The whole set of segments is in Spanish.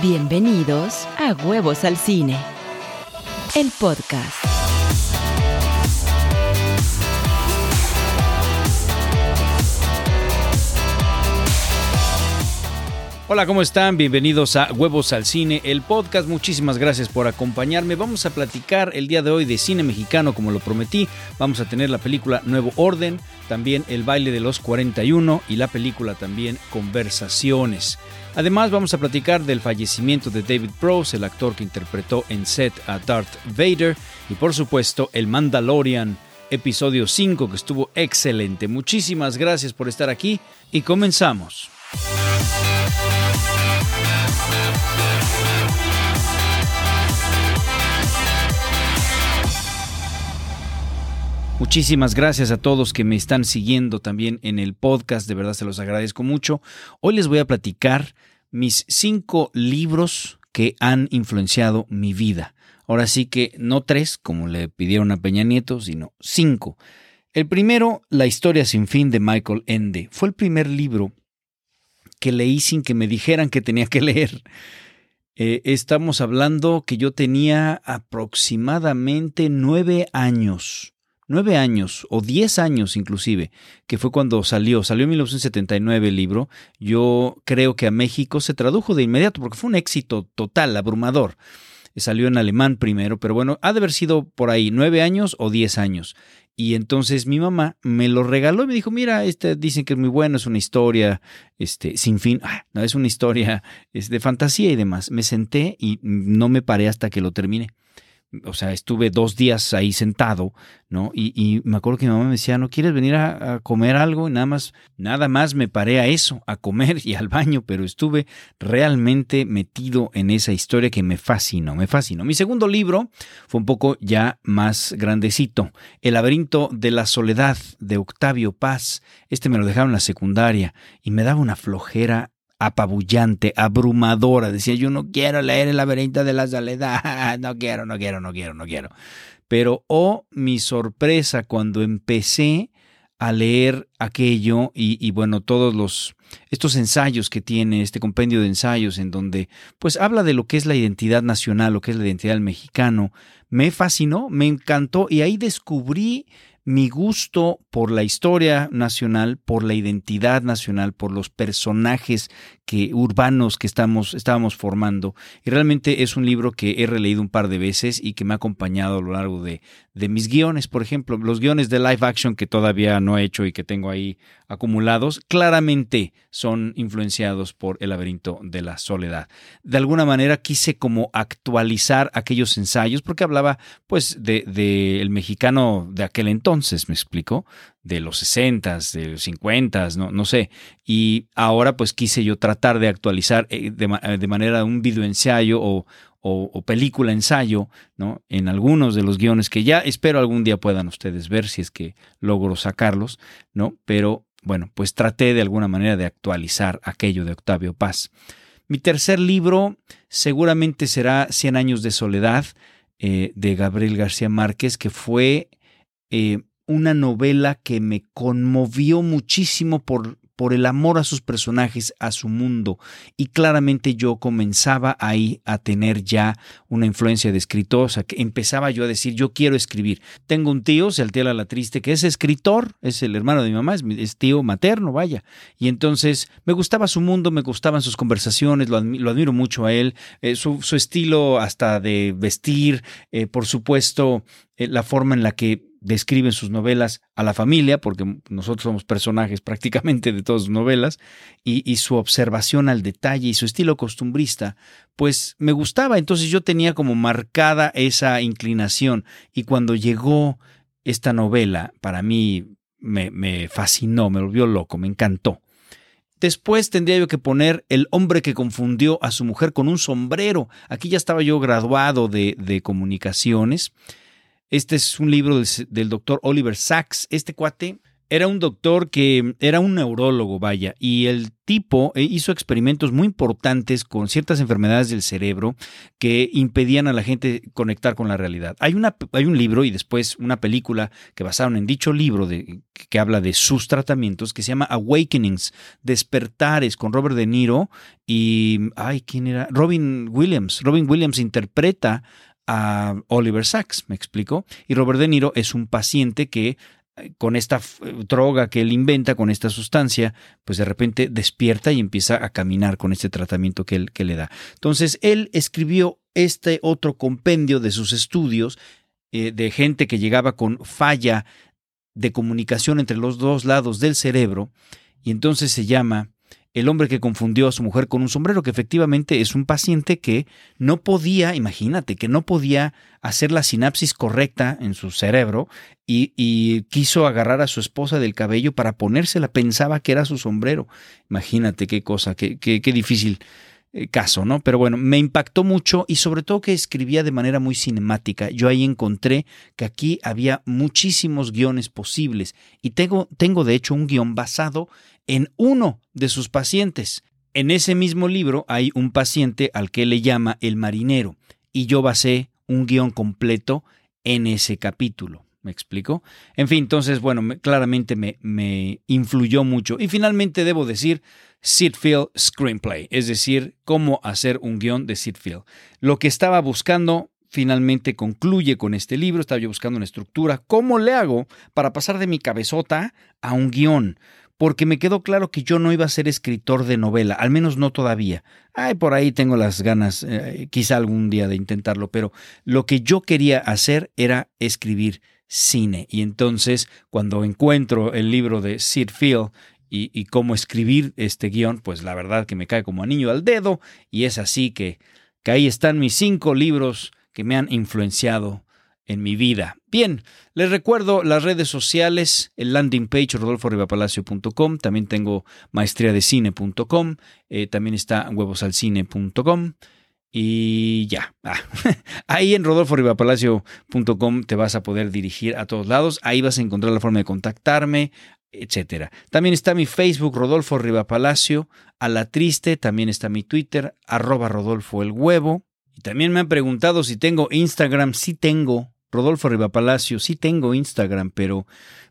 Bienvenidos a Huevos al Cine, el podcast. Hola, ¿cómo están? Bienvenidos a Huevos al Cine, el podcast. Muchísimas gracias por acompañarme. Vamos a platicar el día de hoy de cine mexicano, como lo prometí. Vamos a tener la película Nuevo Orden, también El baile de los 41 y la película también Conversaciones. Además vamos a platicar del fallecimiento de David Prowse, el actor que interpretó en set a Darth Vader, y por supuesto el Mandalorian episodio 5 que estuvo excelente. Muchísimas gracias por estar aquí y comenzamos. Muchísimas gracias a todos que me están siguiendo también en el podcast, de verdad se los agradezco mucho. Hoy les voy a platicar mis cinco libros que han influenciado mi vida. Ahora sí que no tres, como le pidieron a Peña Nieto, sino cinco. El primero, La historia sin fin de Michael Ende. Fue el primer libro que leí sin que me dijeran que tenía que leer. Eh, estamos hablando que yo tenía aproximadamente nueve años nueve años o diez años inclusive, que fue cuando salió, salió en 1979 el libro, yo creo que a México se tradujo de inmediato porque fue un éxito total, abrumador. Salió en alemán primero, pero bueno, ha de haber sido por ahí nueve años o diez años. Y entonces mi mamá me lo regaló y me dijo, mira, este dicen que es muy bueno, es una historia este, sin fin, ah, no, es una historia es de fantasía y demás. Me senté y no me paré hasta que lo terminé o sea, estuve dos días ahí sentado, ¿no? Y, me acuerdo que mi mamá me decía, ¿no quieres venir a, comer algo? Y nada más, nada más me paré a eso, a comer y al baño, pero estuve realmente metido en esa historia que me fascinó, me fascinó. Mi segundo libro fue un poco ya más grandecito, El laberinto de la soledad de Octavio Paz. Este me lo dejaron en la secundaria y me daba una flojera apabullante, abrumadora. Decía, yo no quiero leer el laberinto de la soledad, no quiero, no quiero, no quiero, no quiero. Pero, oh, mi sorpresa cuando empecé a leer aquello y, bueno, todos los estos ensayos que tiene este compendio de ensayos en donde pues habla de lo que es la identidad nacional, lo que es la identidad del mexicano, me fascinó, me encantó y ahí descubrí mi gusto por la historia nacional, por la identidad nacional, por los personajes que, urbanos que estamos, estábamos formando. Y realmente es un libro que he releído un par de veces y que me ha acompañado a lo largo de, de mis guiones. Por ejemplo, los guiones de live action que todavía no he hecho y que tengo ahí acumulados, claramente son influenciados por El laberinto de la soledad. De alguna manera quise como actualizar aquellos ensayos porque hablaba pues de, el mexicano de aquel entonces, me explico, de los 60, de los 50, no, no sé. Y ahora pues quise yo tratar de actualizar eh, de, de manera un videoensayo o, o, película ensayo, ¿no? En algunos de los guiones que ya espero algún día puedan ustedes ver si es que logro sacarlos, ¿no? Pero bueno, pues traté de alguna manera de actualizar aquello de Octavio Paz. Mi tercer libro seguramente será Cien años de soledad eh, de Gabriel García Márquez, que fue una novela que me conmovió muchísimo por, por el amor a sus personajes, a su mundo. Y claramente yo comenzaba ahí a tener ya una influencia de escritor, o sea, que empezaba yo a decir, yo quiero escribir. Tengo un tío, se altera la triste, que es escritor, es el hermano de mi mamá, es, tío materno, vaya. Y entonces me gustaba su mundo, me gustaban sus conversaciones, lo, admiro mucho a él, eh, su, estilo hasta de vestir, eh, por supuesto, eh, la forma en la que describen sus novelas a la familia, porque nosotros somos personajes prácticamente de todas sus novelas, y, su observación al detalle y su estilo costumbrista, pues me gustaba. Entonces yo tenía como marcada esa inclinación. Y cuando llegó esta novela, para mí me, me fascinó, me volvió loco, me encantó. Después tendría yo que poner El hombre que confundió a su mujer con un sombrero. Aquí ya estaba yo graduado de, de comunicaciones este es un libro del, doctor Oliver Sacks. Este cuate Era un doctor que era un neurólogo, vaya, y el tipo eh, hizo experimentos muy importantes con ciertas enfermedades del cerebro que impedían a la gente conectar con la realidad. Hay, una, hay un libro y después una película que basaron en dicho libro que habla de sus tratamientos que se llama Awakenings, Despertares, con Robert De Niro y, ay, ¿quién era? Robin Williams. Robin Williams interpreta a Oliver Sacks, me explico. Y Robert De Niro es un paciente que con esta droga que él inventa, con esta sustancia, pues de repente despierta y empieza a caminar con este tratamiento que él que le da. Entonces, él escribió este otro compendio de sus estudios eh, de gente que llegaba con falla de comunicación entre los dos lados del cerebro, y entonces se llama el hombre que confundió a su mujer con un sombrero, que efectivamente es un paciente que no podía, imagínate, que no podía hacer la sinapsis correcta en su cerebro y, quiso agarrar a su esposa del cabello para ponérsela, pensaba que era su sombrero. Imagínate qué cosa, qué, qué, qué difícil caso, ¿no? Pero bueno, me impactó mucho y sobre todo que escribía de manera muy cinemática. Yo ahí encontré que aquí había muchísimos guiones posibles y tengo, tengo de hecho un guion basado en uno de sus pacientes. En ese mismo libro hay un paciente al que le llama el marinero y yo basé un guion completo en ese capítulo. ¿Me explico? En fin, entonces, bueno, claramente me, me influyó mucho. Y finalmente debo decir Seedfield Screenplay, es decir, cómo hacer un guion de Seedfield. Lo que estaba buscando finalmente concluye con este libro, estaba yo buscando una estructura, ¿cómo le hago para pasar de mi cabezota a un guion? Porque me quedó claro que yo no iba a ser escritor de novela, al menos no todavía. Ay, por ahí tengo las ganas, eh, quizá algún día de intentarlo, pero lo que yo quería hacer era escribir cine. Y entonces, cuando encuentro el libro de Sid Field y, cómo escribir este guion, pues la verdad que me cae como anillo al dedo y es así que, ahí están mis cinco libros que me han influenciado en mi vida. Bien, les recuerdo las redes sociales, el landing page rodolforribapalacio.com, también tengo maestriadecine.com, eh, también está huevosalcine.com y ya. Ah, ahí en rodolforribapalacio.com te vas a poder dirigir a todos lados, ahí vas a encontrar la forma de contactarme, etcétera. También está mi Facebook, Rodolfo Riva Palacio, a la triste, también está mi Twitter, arroba Rodolfo el huevo. Y también me han preguntado si tengo Instagram, sí tengo, Rodolfo Riva Palacio, sí tengo Instagram, pero,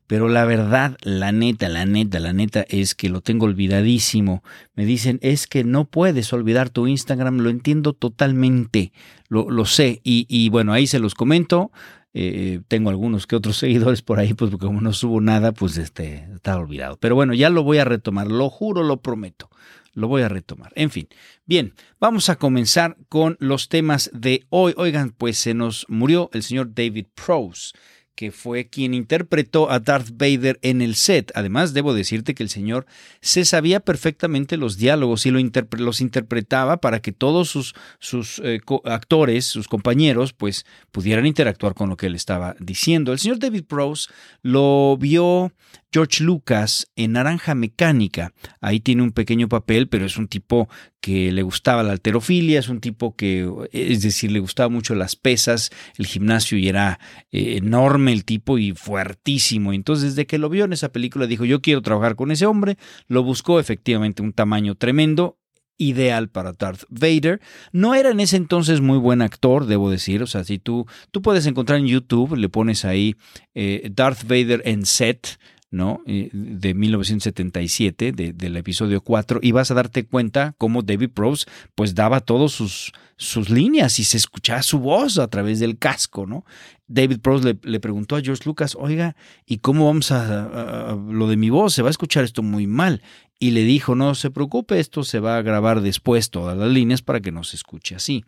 pero la verdad, la neta, la neta, la neta es que lo tengo olvidadísimo. Me dicen, es que no puedes olvidar tu Instagram, lo entiendo totalmente, lo, lo sé. Y, y bueno, ahí se los comento. Eh, tengo algunos que otros seguidores por ahí, pues porque como no subo nada, pues este, está olvidado. Pero bueno, ya lo voy a retomar, lo juro, lo prometo. Lo voy a retomar. En fin, bien, vamos a comenzar con los temas de hoy. Oigan, pues se nos murió el señor David Prose que fue quien interpretó a Darth Vader en el set. Además, debo decirte que el señor se sabía perfectamente los diálogos y los interpretaba para que todos sus, sus eh, actores, sus compañeros, pues pudieran interactuar con lo que él estaba diciendo. El señor David Prose lo vio George Lucas en Naranja Mecánica. Ahí tiene un pequeño papel, pero es un tipo que le gustaba la alterofilia, es un tipo que, es decir, le gustaba mucho las pesas, el gimnasio y era eh, enorme el tipo y fuertísimo. Entonces, desde que lo vio en esa película, dijo, yo quiero trabajar con ese hombre. Lo buscó efectivamente un tamaño tremendo ideal para Darth Vader. No era en ese entonces muy buen actor, debo decir. O sea, si tú, tú puedes encontrar en YouTube, le pones ahí eh, Darth Vader en set, ¿no? de 1977, del episodio 4, y vas a darte cuenta cómo David Prose pues daba todas sus, sus líneas y se escuchaba su voz a través del casco, ¿no? David Prose le, preguntó a George Lucas, oiga, ¿y cómo vamos a, lo de mi voz? Se va a escuchar esto muy mal. Y le dijo, no se preocupe, esto se va a grabar después todas las líneas para que no se escuche así.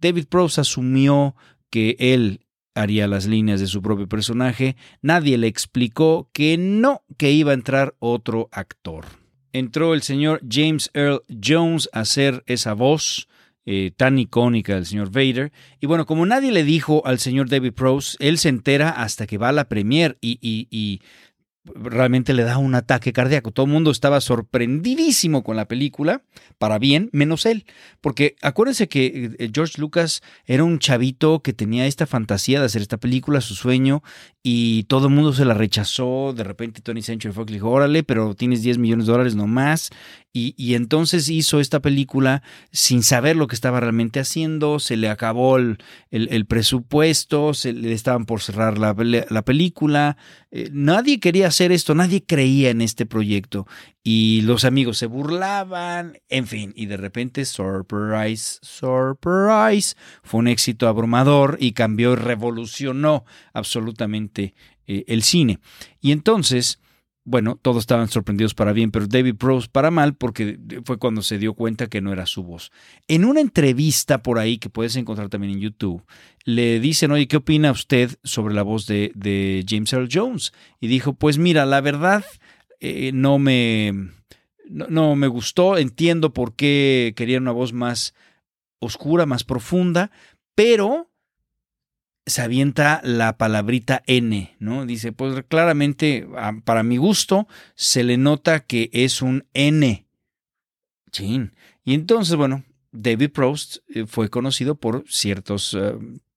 David Prose asumió que él haría las líneas de su propio personaje, nadie le explicó que no, que iba a entrar otro actor. Entró el señor James Earl Jones a hacer esa voz eh, tan icónica del señor Vader. Y bueno, como nadie le dijo al señor David Prose, él se entera hasta que va a la premier y, y realmente le da un ataque cardíaco. Todo el mundo estaba sorprendidísimo con la película, para bien, menos él. Porque acuérdense que eh, George Lucas era un chavito que tenía esta fantasía de hacer esta película, su sueño, y todo el mundo se la rechazó. De repente Tony Century Fox le dijo, órale, pero tienes 10 millones de dólares nomás. Y, y entonces hizo esta película sin saber lo que estaba realmente haciendo, se le acabó el, presupuesto, se le estaban por cerrar la, la película. Eh, nadie quería hacer esto, nadie creía en este proyecto. Y los amigos se burlaban, en fin, y de repente, surprise, surprise, fue un éxito abrumador y cambió y revolucionó absolutamente eh, el cine. Y entonces bueno, todos estaban sorprendidos para bien, pero David Prose para mal porque fue cuando se dio cuenta que no era su voz. En una entrevista por ahí que puedes encontrar también en YouTube, le dicen, oye, ¿qué opina usted sobre la voz de, James Earl Jones? Y dijo, pues mira, la verdad eh, no, me, no me gustó, entiendo por qué quería una voz más oscura, más profunda, pero se avienta la palabrita N, ¿no? Dice, pues claramente, para mi gusto, se le nota que es un N. Chin. Y entonces, bueno, David Prost eh, fue conocido por ciertos eh,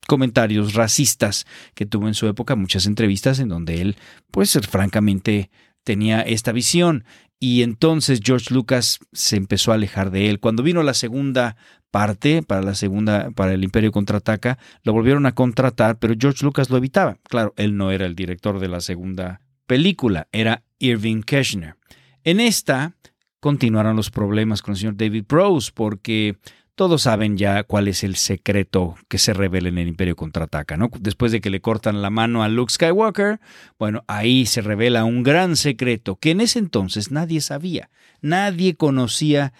comentarios racistas que tuvo en su época, muchas entrevistas en donde él, pues francamente, tenía esta visión. Y entonces George Lucas se empezó a alejar de él. Cuando vino la segunda parte para la segunda, para el Imperio contraataca, lo volvieron a contratar, pero George Lucas lo evitaba. Claro, él no era el director de la segunda película, era Irving Keschner. En esta continuaron los problemas con el señor David Prose, porque todos saben ya cuál es el secreto que se revela en el Imperio contraataca, ¿no? Después de que le cortan la mano a Luke Skywalker, bueno, ahí se revela un gran secreto que en ese entonces nadie sabía. Nadie conocía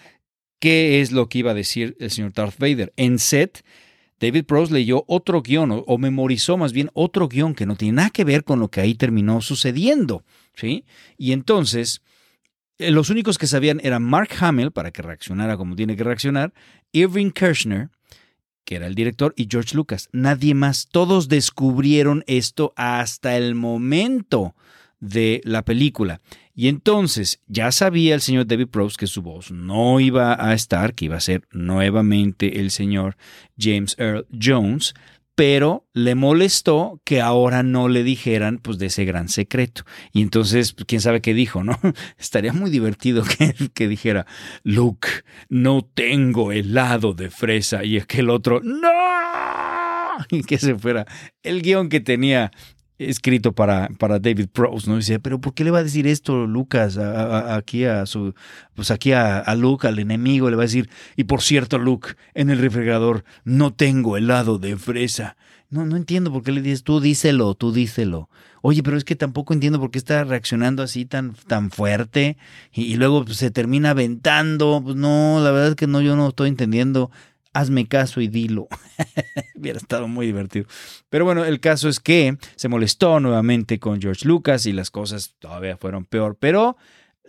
qué es lo que iba a decir el señor Darth Vader. En set, David Prose leyó otro guion, o, memorizó más bien otro guion que no tiene nada que ver con lo que ahí terminó sucediendo. ¿sí? Y entonces, los únicos que sabían eran Mark Hamill, para que reaccionara como tiene que reaccionar, Irving Kirchner, que era el director, y George Lucas. Nadie más. Todos descubrieron esto hasta el momento de la película. Y entonces ya sabía el señor David Probst que su voz no iba a estar, que iba a ser nuevamente el señor James Earl Jones, pero le molestó que ahora no le dijeran pues de ese gran secreto. Y entonces, pues, quién sabe qué dijo, ¿no? Estaría muy divertido que, que dijera, Luke, no tengo helado de fresa y aquel otro, no. Y que se fuera el guion que tenía escrito para, para David Prose, ¿no? Dice, pero ¿por qué le va a decir esto Lucas aquí a su, pues aquí a, a, Luke, al enemigo? Le va a decir, y por cierto, Luke, en el refrigerador no tengo helado de fresa. No, no entiendo por qué le dices, tú díselo, tú díselo. Oye, pero es que tampoco entiendo por qué está reaccionando así tan, tan fuerte y, luego pues, se termina aventando. Pues no, la verdad es que no, yo no estoy entendiendo hazme caso y dilo. Hubiera estado muy divertido. Pero bueno, el caso es que se molestó nuevamente con George Lucas y las cosas todavía fueron peor. Pero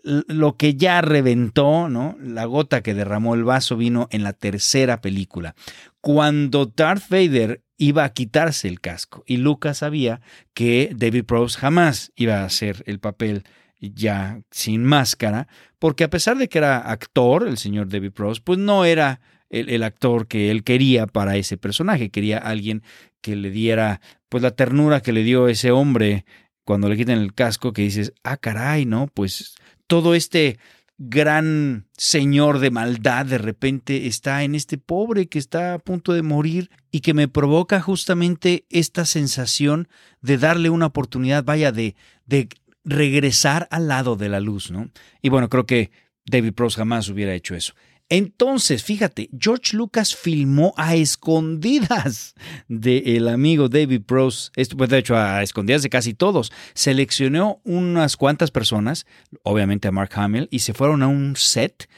lo que ya reventó, ¿no? La gota que derramó el vaso vino en la tercera película. Cuando Darth Vader iba a quitarse el casco y Lucas sabía que David Prowse jamás iba a hacer el papel ya sin máscara, porque a pesar de que era actor, el señor David Prowse, pues no era el, actor que él quería para ese personaje. Quería alguien que le diera pues la ternura que le dio ese hombre cuando le quitan el casco, que dices, ah, caray, ¿no? Pues todo este gran señor de maldad de repente está en este pobre que está a punto de morir y que me provoca justamente esta sensación de darle una oportunidad, vaya, de, de regresar al lado de la luz, ¿no? Y bueno, creo que David Prose jamás hubiera hecho eso. Entonces, fíjate, George Lucas filmó a escondidas del amigo David Prose, esto pues de hecho a escondidas de casi todos. Seleccionó unas cuantas personas, obviamente a Mark Hamill, y se fueron a un set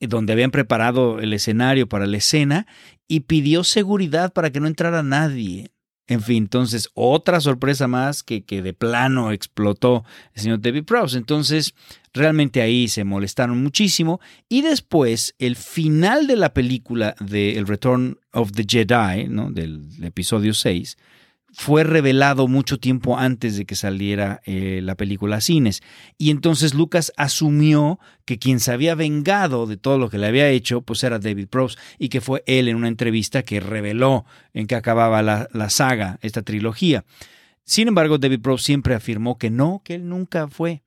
donde habían preparado el escenario para la escena y pidió seguridad para que no entrara nadie. En fin, entonces otra sorpresa más que, que de plano explotó el señor David Prowse. Entonces, realmente ahí se molestaron muchísimo. Y después, el final de la película de El Return of the Jedi, ¿no? del episodio 6, fue revelado mucho tiempo antes de que saliera eh, la película a cines. Y entonces Lucas asumió que quien se había vengado de todo lo que le había hecho, pues era David Prowse, y que fue él en una entrevista que reveló en que acababa la, la saga, esta trilogía. Sin embargo, David Prowse siempre afirmó que no, que él nunca fue.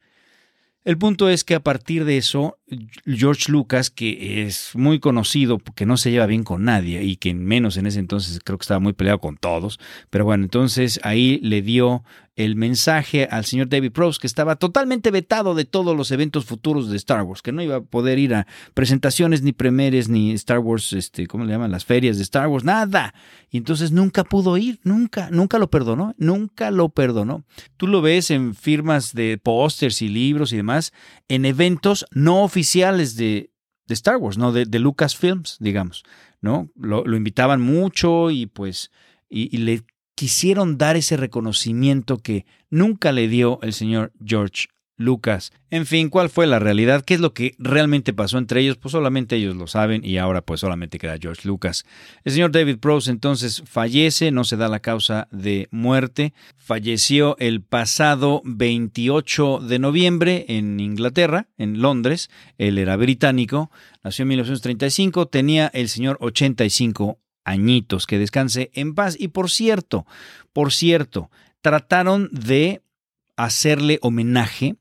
El punto es que a partir de eso, George Lucas, que es muy conocido porque no se lleva bien con nadie y que menos en ese entonces creo que estaba muy peleado con todos, pero bueno, entonces ahí le dio el mensaje al señor David Prowse que estaba totalmente vetado de todos los eventos futuros de Star Wars, que no iba a poder ir a presentaciones ni premieres ni Star Wars, este, ¿cómo le llaman? Las ferias de Star Wars, nada. Y entonces nunca pudo ir, nunca, nunca lo perdonó, nunca lo perdonó. Tú lo ves en firmas de pósters y libros y demás, en eventos no oficiales de, de Star Wars, ¿no? De, de Lucasfilms, digamos, ¿no? Lo, invitaban mucho y pues, y le quisieron dar ese reconocimiento que nunca le dio el señor George Lucas. En fin, ¿cuál fue la realidad? ¿Qué es lo que realmente pasó entre ellos? Pues solamente ellos lo saben y ahora pues solamente queda George Lucas. El señor David Prowse entonces fallece, no se da la causa de muerte. Falleció el pasado 28 de noviembre en Inglaterra, en Londres. Él era británico, nació en 1935, tenía el señor 85 añitos, que descanse en paz. Y por cierto, por cierto, trataron de hacerle homenaje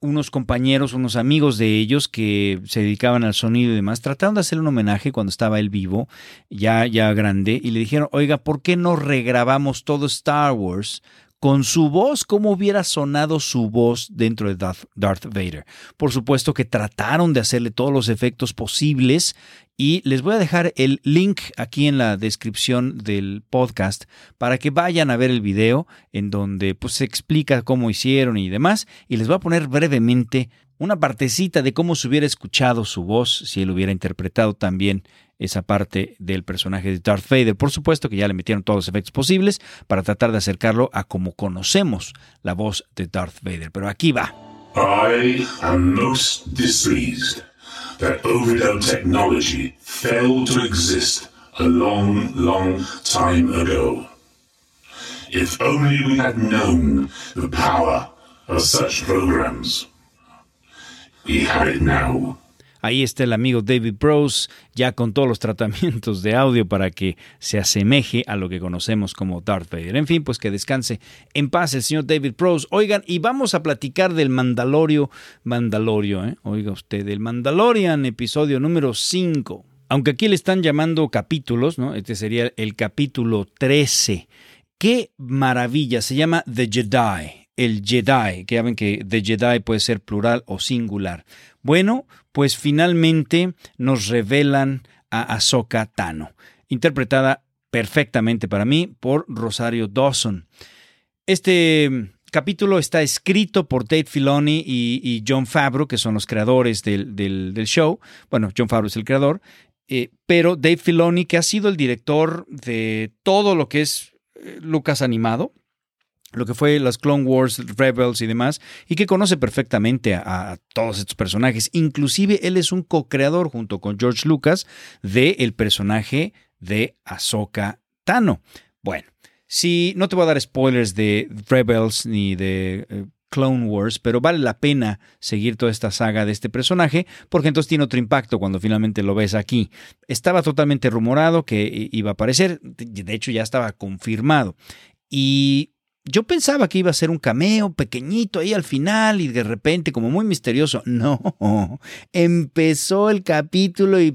unos compañeros, unos amigos de ellos que se dedicaban al sonido y demás, trataron de hacerle un homenaje cuando estaba él vivo, ya, ya grande, y le dijeron, oiga, ¿por qué no regrabamos todo Star Wars con su voz, cómo hubiera sonado su voz dentro de Darth, Darth, Vader. Por supuesto que trataron de hacerle todos los efectos posibles y les voy a dejar el link aquí en la descripción del podcast para que vayan a ver el video en donde pues, se explica cómo hicieron y demás. Y les voy a poner brevemente una partecita de cómo se hubiera escuchado su voz si él hubiera interpretado también esa parte del personaje de Darth Vader. Por supuesto que ya le metieron todos los efectos posibles para tratar de acercarlo a como conocemos la voz de Darth Vader. Pero aquí va. I am most displeased that overdone technology failed to exist a long, long time ago. If only we had known the power of such programs. We have it now. Ahí está el amigo David Prose, ya con todos los tratamientos de audio para que se asemeje a lo que conocemos como Darth Vader. En fin, pues que descanse en paz el señor David Prose. Oigan, y vamos a platicar del Mandalorio, Mandalorio, ¿eh? oiga usted, del Mandalorian, episodio número 5. Aunque aquí le están llamando capítulos, ¿no? Este sería el capítulo 13. ¡Qué maravilla! Se llama The Jedi el Jedi, que ya ven que The Jedi puede ser plural o singular. Bueno, pues finalmente nos revelan a Ahsoka Tano, interpretada perfectamente para mí por Rosario Dawson. Este capítulo está escrito por Dave Filoni y, John Favreau, que son los creadores del, show. Bueno, John Favreau es el creador, eh, pero Dave Filoni, que ha sido el director de todo lo que es eh, Lucas animado, lo que fue las Clone Wars, Rebels y demás, y que conoce perfectamente a, todos estos personajes. Inclusive él es un co-creador junto con George Lucas de el personaje de Ahsoka Tano. Bueno, si no te voy a dar spoilers de Rebels ni de eh, Clone Wars, pero vale la pena seguir toda esta saga de este personaje, porque entonces tiene otro impacto cuando finalmente lo ves aquí. Estaba totalmente rumorado que iba a aparecer, de hecho ya estaba confirmado. Y yo pensaba que iba a ser un cameo pequeñito ahí al final y de repente como muy misterioso. No, empezó el capítulo y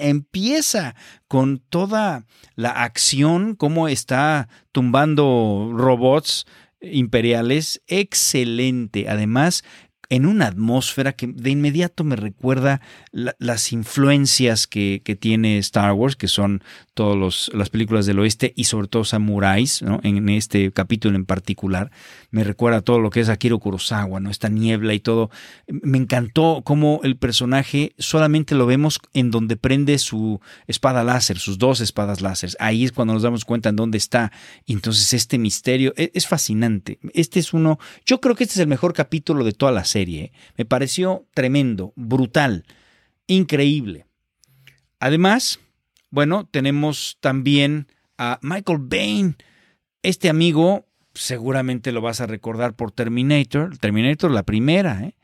empieza con toda la acción, cómo está tumbando robots imperiales. Excelente. Además, en una atmósfera que de inmediato me recuerda la, las influencias que, tiene Star Wars, que son todas las películas del oeste y sobre todo samuráis, ¿no? en este capítulo en particular. Me recuerda todo lo que es Akira Kurosawa, ¿no? esta niebla y todo. Me encantó cómo el personaje solamente lo vemos en donde prende su espada láser, sus dos espadas láser. Ahí es cuando nos damos cuenta en dónde está. Entonces este misterio es, es fascinante. Este es uno, yo creo que este es el mejor capítulo de toda la serie. Me pareció tremendo, brutal, increíble. Además, bueno, tenemos también a Michael Bain. Este amigo seguramente lo vas a recordar por Terminator, Terminator la primera, ¿eh?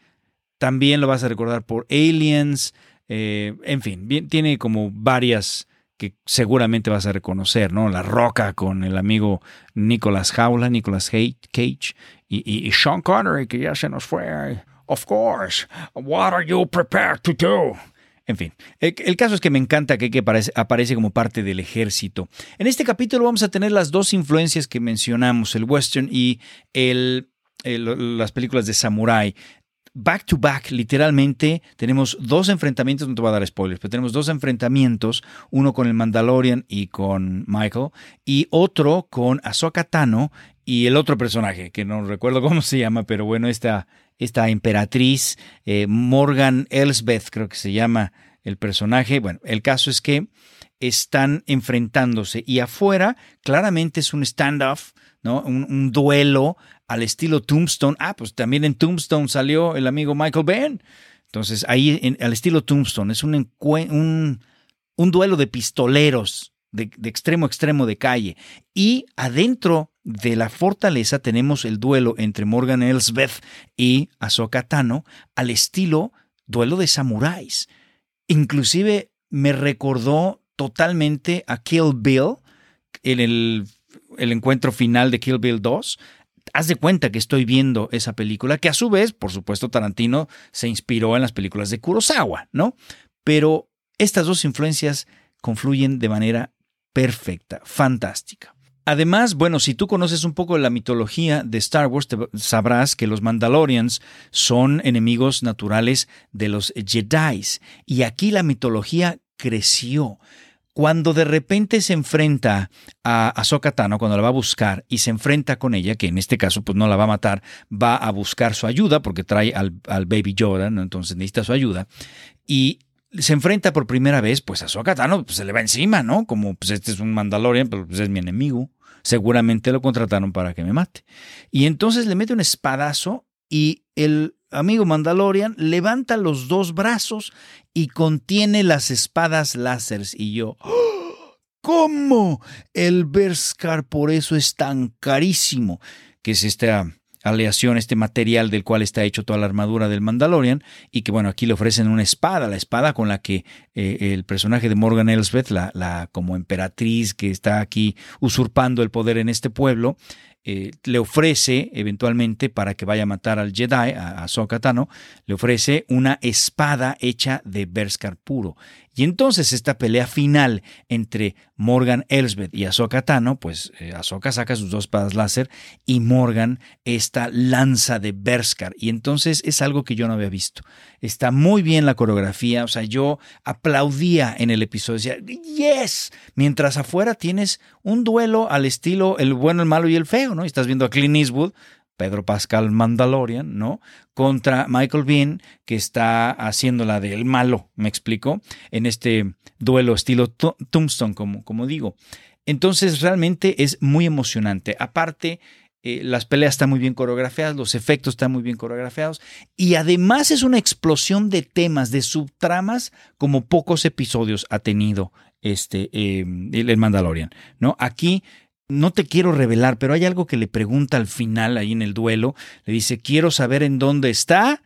también lo vas a recordar por Aliens, eh, en fin, tiene como varias que seguramente vas a reconocer, ¿no? La Roca con el amigo Nicolas Jaula, Nicolas Cage y, y Sean Connery, que ya se nos fue. Of course, what are you prepared to do? En fin, el, caso es que me encanta que, aparece, aparece, como parte del ejército. En este capítulo vamos a tener las dos influencias que mencionamos, el western y el, las películas de samurai. Back to back, literalmente, tenemos dos enfrentamientos, no te voy a dar spoilers, pero tenemos dos enfrentamientos, uno con el Mandalorian y con Michael, y otro con Ahsoka Tano y el otro personaje, que no recuerdo cómo se llama, pero bueno, esta, esta emperatriz, eh, Morgan Elsbeth, creo que se llama el personaje. Bueno, el caso es que están enfrentándose y afuera claramente es un standoff, Un, duelo al estilo Tombstone. Ah, pues también en Tombstone salió el amigo Michael Ben. Entonces ahí al estilo Tombstone es un, un, duelo de pistoleros de, de, extremo a extremo de calle. Y adentro de la fortaleza tenemos el duelo entre Morgan Elsbeth y Ahsoka Tano al estilo duelo de samuráis. Inclusive me recordó totalmente a Kill Bill en el, el encuentro final de Kill Bill 2. Haz de cuenta que estoy viendo esa película, que a su vez, por supuesto, Tarantino se inspiró en las películas de Kurosawa, ¿no? Pero estas dos influencias confluyen de manera perfecta, fantástica. Además, bueno, si tú conoces un poco la mitología de Star Wars, sabrás que los Mandalorians son enemigos naturales de los Jedi. Y aquí la mitología creció. Cuando de repente se enfrenta a Ahsoka cuando la va a buscar y se enfrenta con ella, que en este caso pues no la va a matar, va a buscar su ayuda porque trae al, Baby Yoda, entonces necesita su ayuda. Y se enfrenta por primera vez, pues a Tano pues, se le va encima, ¿no? Como pues este es un Mandalorian, pero pues es mi enemigo. Seguramente lo contrataron para que me mate. Y entonces le mete un espadazo y el amigo Mandalorian levanta los dos brazos y contiene las espadas láseres. Y yo. ¿cómo? El Berskar por eso es tan carísimo, que es esta aleación, este material del cual está hecho toda la armadura del Mandalorian, y que bueno, aquí le ofrecen una espada, la espada con la que eh, el personaje de Morgan Elsbeth, la, la como emperatriz que está aquí usurpando el poder en este pueblo, eh, le ofrece eventualmente para que vaya a matar al Jedi, a, a le ofrece una espada hecha de Berskar puro. Y entonces esta pelea final entre Morgan Elsbeth y Ahsoka Tano, pues eh, Ahsoka saca sus dos espadas láser y Morgan esta lanza de Berskar. Y entonces es algo que yo no había visto. Está muy bien la coreografía, o sea, yo aplaudía en el episodio, decía, yes, mientras afuera tienes un duelo al estilo el bueno, el malo y el feo, ¿no? Y estás viendo a Clint Eastwood Pedro Pascal Mandalorian, ¿no? Contra Michael Bean, que está haciendo la del malo, me explico, en este duelo estilo Tombstone, como, como digo. Entonces realmente es muy emocionante. Aparte, eh, las peleas están muy bien coreografiadas, los efectos están muy bien coreografiados y además es una explosión de temas, de subtramas, como pocos episodios ha tenido este, eh, el Mandalorian. ¿no? Aquí no te quiero revelar, pero hay algo que le pregunta al final ahí en el duelo. Le dice, quiero saber en dónde está.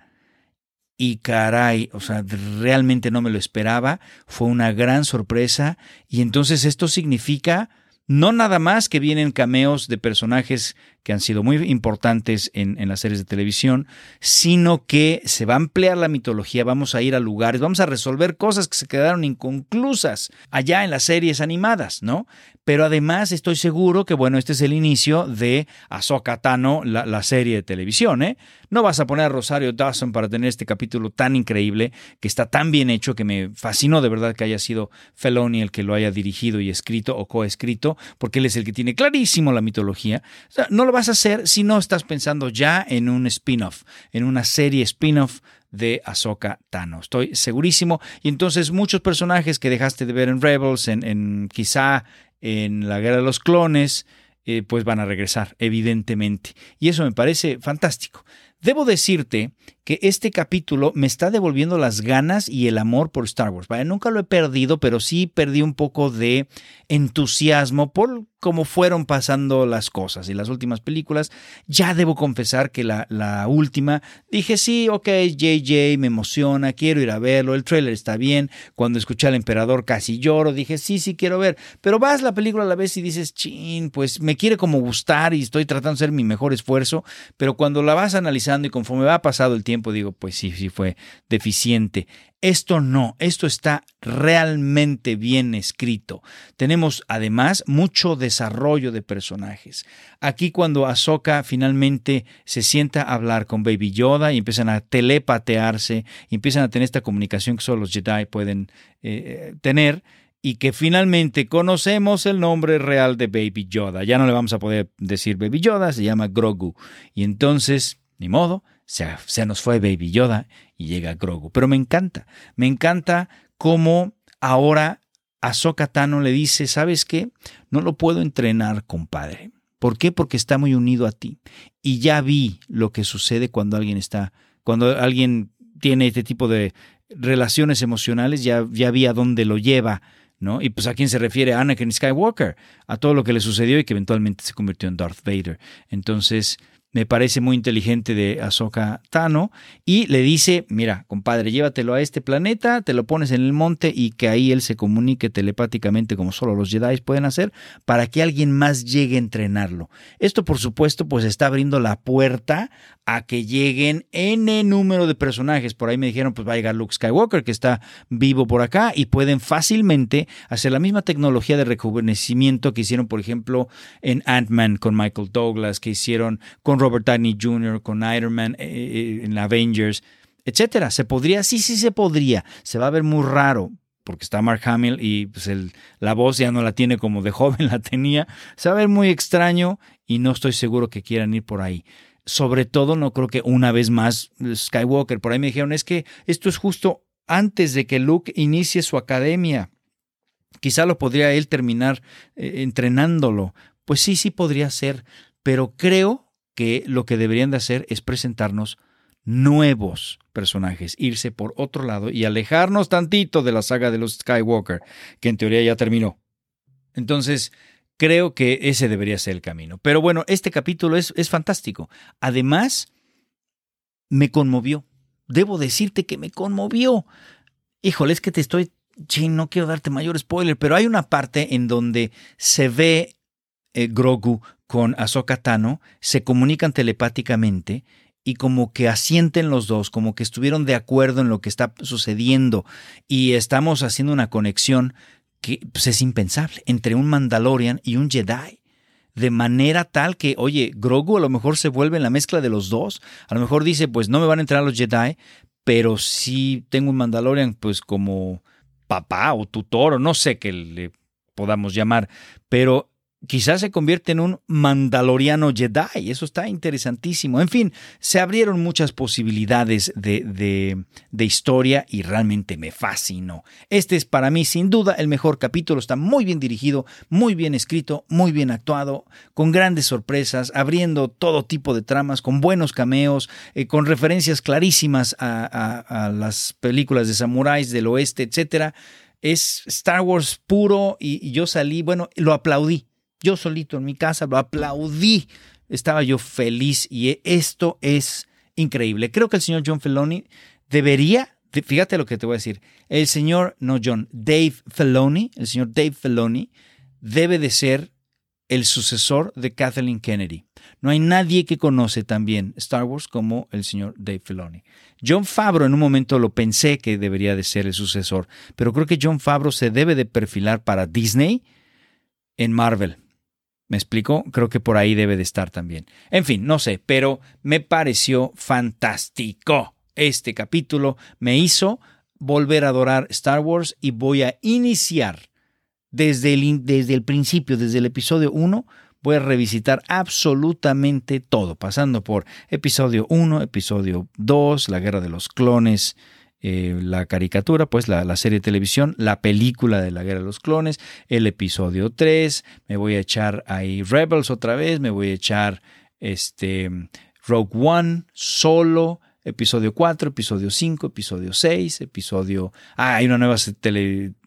Y caray, o sea, realmente no me lo esperaba. Fue una gran sorpresa. Y entonces esto significa no nada más que vienen cameos de personajes que han sido muy importantes en, las series de televisión, sino que se va a ampliar la mitología, vamos a ir a lugares, vamos a resolver cosas que se quedaron inconclusas allá en las series animadas, ¿no? Pero además estoy seguro que, bueno, este es el inicio de Ahsoka Tano, la, serie de televisión, ¿eh? No vas a poner a Rosario Dawson para tener este capítulo tan increíble, que está tan bien hecho, que me fascinó de verdad que haya sido Feloni el que lo haya dirigido y escrito o coescrito, porque él es el que tiene clarísimo la mitología. O sea, no lo vas a hacer si no estás pensando ya en un spin-off, en una serie spin-off de Ahsoka Tano. Estoy segurísimo. Y entonces muchos personajes que dejaste de ver en Rebels, en, quizá en la Guerra de los Clones, eh, pues van a regresar, evidentemente. Y eso me parece fantástico. Debo decirte que este capítulo me está devolviendo las ganas y el amor por Star Wars. Nunca lo he perdido, pero sí perdí un poco de entusiasmo por cómo fueron pasando las cosas y las últimas películas. Ya debo confesar que la, la última dije, sí, ok, JJ, me emociona, quiero ir a verlo, el trailer está bien. Cuando escuché al emperador casi lloro, dije, sí, sí, quiero ver. Pero vas la película a la vez y dices, chin, pues me quiere como gustar y estoy tratando de hacer mi mejor esfuerzo. Pero cuando la vas analizando y conforme va pasado el tiempo, digo, pues sí, sí fue deficiente. Esto no, esto está realmente bien escrito. Tenemos además mucho desarrollo de personajes. Aquí cuando Ahsoka finalmente se sienta a hablar con Baby Yoda y empiezan a telepatearse, y empiezan a tener esta comunicación que solo los Jedi pueden eh, tener, y que finalmente conocemos el nombre real de Baby Yoda. Ya no le vamos a poder decir Baby Yoda, se llama Grogu. Y entonces, ni modo, se, nos fue Baby Yoda y llega Grogu. Pero me encanta, me encanta cómo ahora Ahsoka Tano le dice, ¿sabes qué? No lo puedo entrenar, compadre. ¿Por qué? Porque está muy unido a ti. Y ya vi lo que sucede cuando alguien está, cuando alguien tiene este tipo de relaciones emocionales, ya, ya vi a dónde lo lleva, ¿no? Y pues a quién se refiere Anakin Skywalker, a todo lo que le sucedió y que eventualmente se convirtió en Darth Vader. Entonces, me parece muy inteligente de Ahsoka Tano, y le dice, mira, compadre, llévatelo a este planeta, te lo pones en el monte y que ahí él se comunique telepáticamente como solo los Jedi pueden hacer, para que alguien más llegue a entrenarlo. Esto, por supuesto, pues está abriendo la puerta a que lleguen N número de personajes. Por ahí me dijeron, pues va a llegar Luke Skywalker, que está vivo por acá, y pueden fácilmente hacer la misma tecnología de rejuvenecimiento que hicieron, por ejemplo, en Ant-Man con Michael Douglas, que hicieron con Robert Downey Jr., con Iron Man eh, eh, en Avengers, etcétera. ¿Se podría? Sí, sí se podría. Se va a ver muy raro, porque está Mark Hamill y pues la voz ya no la tiene como de joven la tenía. Se va a ver muy extraño y no estoy seguro que quieran ir por ahí sobre todo no creo que una vez más Skywalker, por ahí me dijeron, es que esto es justo antes de que Luke inicie su academia. Quizá lo podría él terminar eh, entrenándolo. Pues sí, sí podría ser, pero creo que lo que deberían de hacer es presentarnos nuevos personajes, irse por otro lado y alejarnos tantito de la saga de los Skywalker, que en teoría ya terminó. Entonces, Creo que ese debería ser el camino. Pero bueno, este capítulo es, es fantástico. Además, me conmovió. Debo decirte que me conmovió. Híjole, es que te estoy... no quiero darte mayor spoiler, pero hay una parte en donde se ve eh, Grogu con Ahsoka Tano, se comunican telepáticamente y como que asienten los dos, como que estuvieron de acuerdo en lo que está sucediendo y estamos haciendo una conexión que pues, es impensable entre un Mandalorian y un Jedi. De manera tal que, oye, Grogu a lo mejor se vuelve en la mezcla de los dos. A lo mejor dice, pues no me van a entrar los Jedi, pero sí tengo un Mandalorian, pues como papá o tutor, o no sé qué le podamos llamar. Pero quizás se convierte en un mandaloriano Jedi. Eso está interesantísimo. En fin, se abrieron muchas posibilidades de, de, historia y realmente me fascinó. Este es para mí sin duda el mejor capítulo. Está muy bien dirigido, muy bien escrito, muy bien actuado, con grandes sorpresas, abriendo todo tipo de tramas, con buenos cameos, eh, con referencias clarísimas a, a, las películas de samuráis del oeste, etc. Es Star Wars puro y yo salí, bueno, lo aplaudí yo solito en mi casa lo aplaudí. Estaba yo feliz y esto es increíble. Creo que el señor John Filoni debería, fíjate lo que te voy a decir, el señor, no John, Dave Filoni, el señor Dave Filoni debe de ser el sucesor de Kathleen Kennedy. No hay nadie que conoce tan bien Star Wars como el señor Dave Filoni. John Favreau en un momento lo pensé que debería de ser el sucesor, pero creo que John Favreau se debe de perfilar para Disney en Marvel. ¿Me explico? Creo que por ahí debe de estar también. En fin, no sé, pero me pareció fantástico. Este capítulo me hizo volver a adorar Star Wars y voy a iniciar desde el, desde el principio, desde el episodio 1, voy a revisitar absolutamente todo, pasando por episodio 1, episodio 2, la guerra de los clones, eh, la caricatura, pues la, serie de televisión, la película de la Guerra de los Clones, el episodio 3, me voy a echar ahí Rebels otra vez, me voy a echar este Rogue One, Solo, episodio 4, episodio 5, episodio 6, episodio... Ah, hay una nueva serie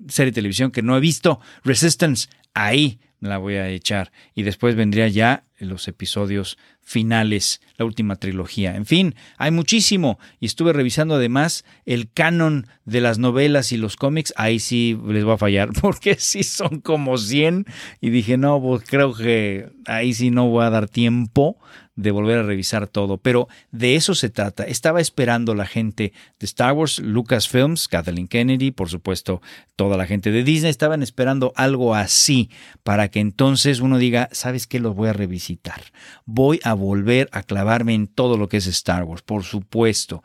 de televisión que no he visto, Resistance, ahí la voy a echar. Y después vendría ya los episodios finales, la última trilogía. En fin, hay muchísimo. Y estuve revisando además el canon de las novelas y los cómics. Ahí sí les va a fallar, porque sí son como 100. Y dije, no, pues creo que ahí sí no voy a dar tiempo de volver a revisar todo, pero de eso se trata. Estaba esperando la gente de Star Wars, Lucasfilms, Kathleen Kennedy, por supuesto, toda la gente de Disney, estaban esperando algo así para que entonces uno diga, ¿sabes qué? Los voy a revisitar. Voy a volver a clavarme en todo lo que es Star Wars, por supuesto.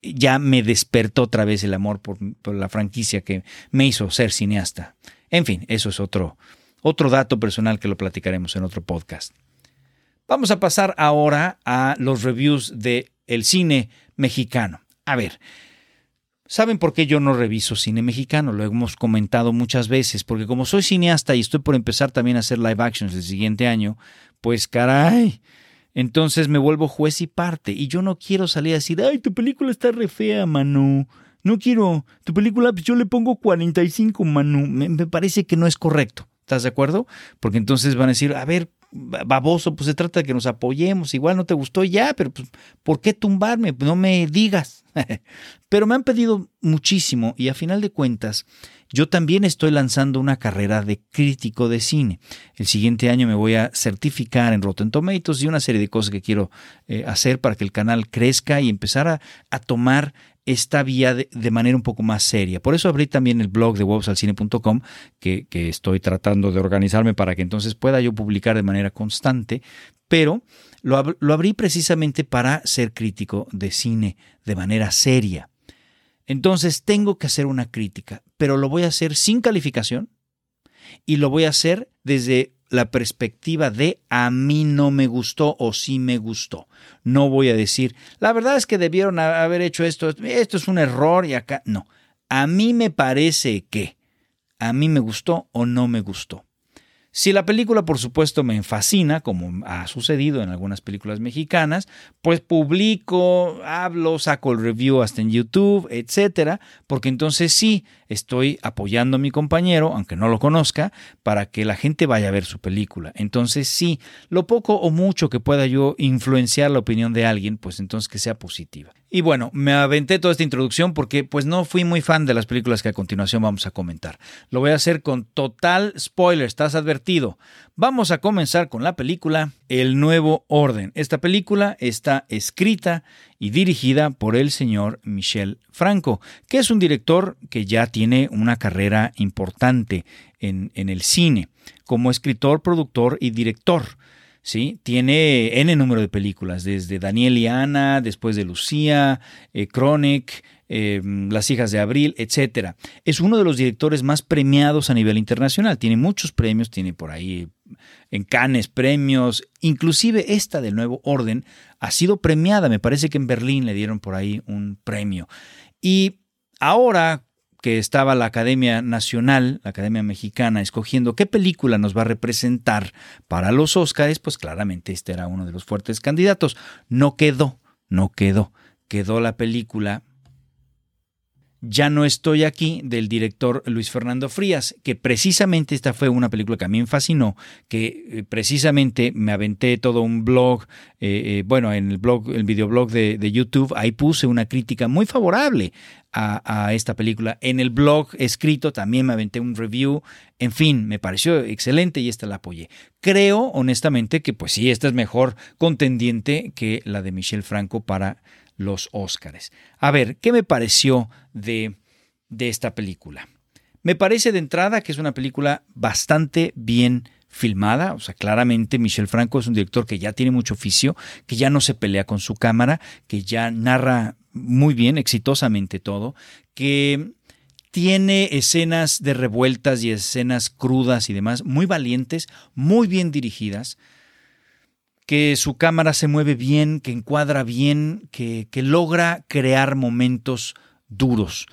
Ya me despertó otra vez el amor por, la franquicia que me hizo ser cineasta. En fin, eso es otro, otro dato personal que lo platicaremos en otro podcast. Vamos a pasar ahora a los reviews de el cine mexicano. A ver, ¿saben por qué yo no reviso cine mexicano? Lo hemos comentado muchas veces, porque como soy cineasta y estoy por empezar también a hacer live actions el siguiente año, pues caray, entonces me vuelvo juez y parte y yo no quiero salir a decir, ay, tu película está re fea, Manu. No quiero, tu película pues yo le pongo 45, Manu. Me, me parece que no es correcto. ¿Estás de acuerdo? Porque entonces van a decir, a ver, baboso, pues se trata de que nos apoyemos, igual no te gustó ya, pero pues, ¿por qué tumbarme? No me digas. pero me han pedido muchísimo y a final de cuentas, yo también estoy lanzando una carrera de crítico de cine. El siguiente año me voy a certificar en Rotten Tomatoes y una serie de cosas que quiero eh, hacer para que el canal crezca y empezar a, a tomar esta vía de, manera un poco más seria. Por eso abrí también el blog de websalcine.com, que, estoy tratando de organizarme para que entonces pueda yo publicar de manera constante, pero lo, lo abrí precisamente para ser crítico de cine de manera seria. Entonces tengo que hacer una crítica, pero lo voy a hacer sin calificación y lo voy a hacer desde la perspectiva de a mí no me gustó o sí me gustó. No voy a decir, la verdad es que debieron haber hecho esto, esto es un error y acá. No, a mí me parece que, a mí me gustó o no me gustó. Si la película, por supuesto, me fascina, como ha sucedido en algunas películas mexicanas, pues publico, hablo, saco el review hasta en YouTube, etcétera, porque entonces sí estoy apoyando a mi compañero, aunque no lo conozca, para que la gente vaya a ver su película. Entonces sí, lo poco o mucho que pueda yo influenciar la opinión de alguien, pues entonces que sea positiva. Y bueno, me aventé toda esta introducción porque pues no fui muy fan de las películas que a continuación vamos a comentar. Lo voy a hacer con total spoiler, estás advertido. Vamos a comenzar con la película El Nuevo Orden. Esta película está escrita y dirigida por el señor Michel Franco, que es un director que ya tiene una carrera importante en, en el cine, como escritor, productor y director. ¿Sí? Tiene N número de películas, desde Daniel y Ana, después de Lucía, eh, Chronic, eh, Las hijas de Abril, etc. Es uno de los directores más premiados a nivel internacional. Tiene muchos premios, tiene por ahí en Cannes premios, inclusive esta del Nuevo Orden ha sido premiada, me parece que en Berlín le dieron por ahí un premio. Y ahora estaba la Academia Nacional, la Academia Mexicana, escogiendo qué película nos va a representar para los Óscares, pues claramente este era uno de los fuertes candidatos. No quedó, no quedó. Quedó la película ya no estoy aquí del director Luis Fernando Frías, que precisamente esta fue una película que a mí me fascinó, que eh, precisamente me aventé todo un blog, eh, eh, bueno, en el blog, el videoblog de, de, YouTube, ahí puse una crítica muy favorable a, a, esta película. En el blog escrito también me aventé un review, en fin, me pareció excelente y esta la apoyé. Creo, honestamente, que pues sí, esta es mejor contendiente que la de Michel Franco para los Óscares. A ver, ¿qué me pareció de, de esta película? Me parece de entrada que es una película bastante bien filmada, o sea, claramente Michel Franco es un director que ya tiene mucho oficio, que ya no se pelea con su cámara, que ya narra muy bien, exitosamente todo, que tiene escenas de revueltas y escenas crudas y demás, muy valientes, muy bien dirigidas, que su cámara se mueve bien, que encuadra bien, que, que logra crear momentos duros.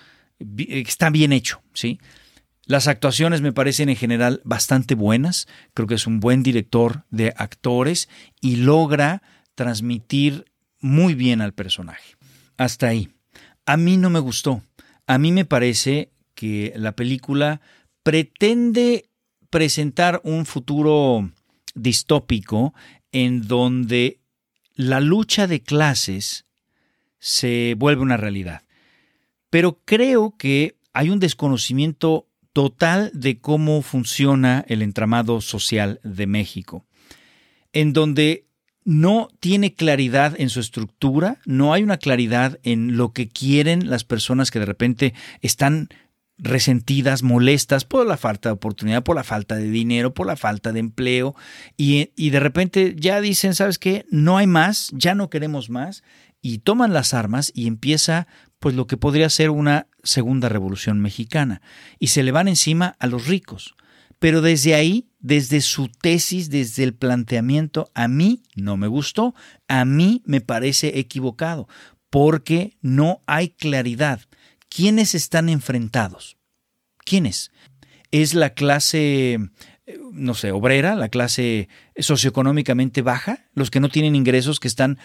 Está bien hecho, ¿sí? Las actuaciones me parecen en general bastante buenas. Creo que es un buen director de actores y logra transmitir muy bien al personaje. Hasta ahí. A mí no me gustó. A mí me parece que la película pretende presentar un futuro distópico en donde la lucha de clases se vuelve una realidad. Pero creo que hay un desconocimiento total de cómo funciona el entramado social de México, en donde no tiene claridad en su estructura, no hay una claridad en lo que quieren las personas que de repente están resentidas, molestas por la falta de oportunidad, por la falta de dinero, por la falta de empleo, y, de repente ya dicen, ¿sabes qué? No hay más, ya no queremos más, y toman las armas y empieza pues lo que podría ser una segunda revolución mexicana, y se le van encima a los ricos. Pero desde ahí, desde su tesis, desde el planteamiento, a mí no me gustó, a mí me parece equivocado, porque no hay claridad. ¿Quiénes están enfrentados? ¿Quiénes? ¿Es la clase, no sé, obrera, la clase socioeconómicamente baja, los que no tienen ingresos, que están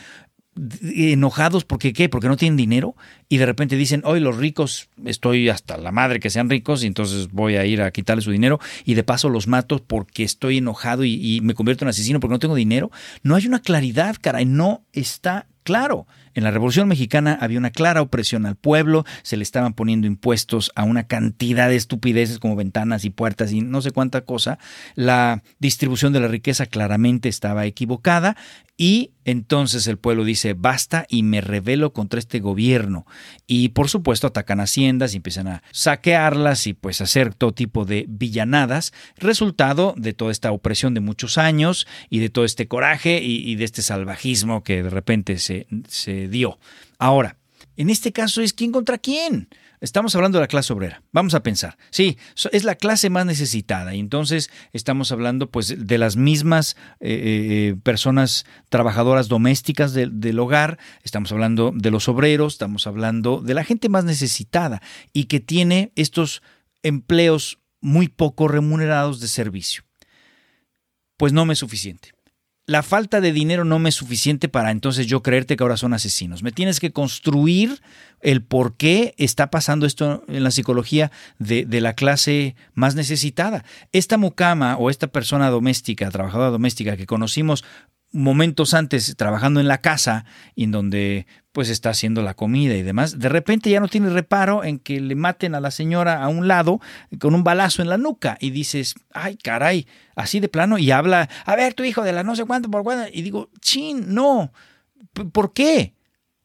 enojados porque qué, porque no tienen dinero y de repente dicen, hoy los ricos, estoy hasta la madre que sean ricos y entonces voy a ir a quitarles su dinero y de paso los mato porque estoy enojado y, y me convierto en asesino porque no tengo dinero. No hay una claridad, caray, no está claro. En la Revolución Mexicana había una clara opresión al pueblo, se le estaban poniendo impuestos a una cantidad de estupideces como ventanas y puertas y no sé cuánta cosa. La distribución de la riqueza claramente estaba equivocada y entonces el pueblo dice, basta y me rebelo contra este gobierno. Y por supuesto atacan haciendas y empiezan a saquearlas y pues hacer todo tipo de villanadas, resultado de toda esta opresión de muchos años y de todo este coraje y, de este salvajismo que de repente se, se dio. Ahora, en este caso es quién contra quién. Estamos hablando de la clase obrera. Vamos a pensar. Sí, es la clase más necesitada. Y entonces estamos hablando pues de las mismas eh, eh, personas trabajadoras domésticas del hogar. Estamos hablando de los obreros. Estamos hablando de la gente más necesitada y que tiene estos empleos muy poco remunerados de servicio. Pues no me es suficiente la falta de dinero no me es suficiente para entonces yo creerte que ahora son asesinos. Me tienes que construir el por qué está pasando esto en la psicología de, de, la clase más necesitada. Esta mucama o esta persona doméstica, trabajadora doméstica que conocimos momentos antes trabajando en la casa en donde pues está haciendo la comida y demás, de repente ya no tiene reparo en que le maten a la señora a un lado con un balazo en la nuca y dices, ay caray, así de plano y habla, a ver tu hijo de la no sé cuánto por cuánto y digo, chin, no, ¿por qué?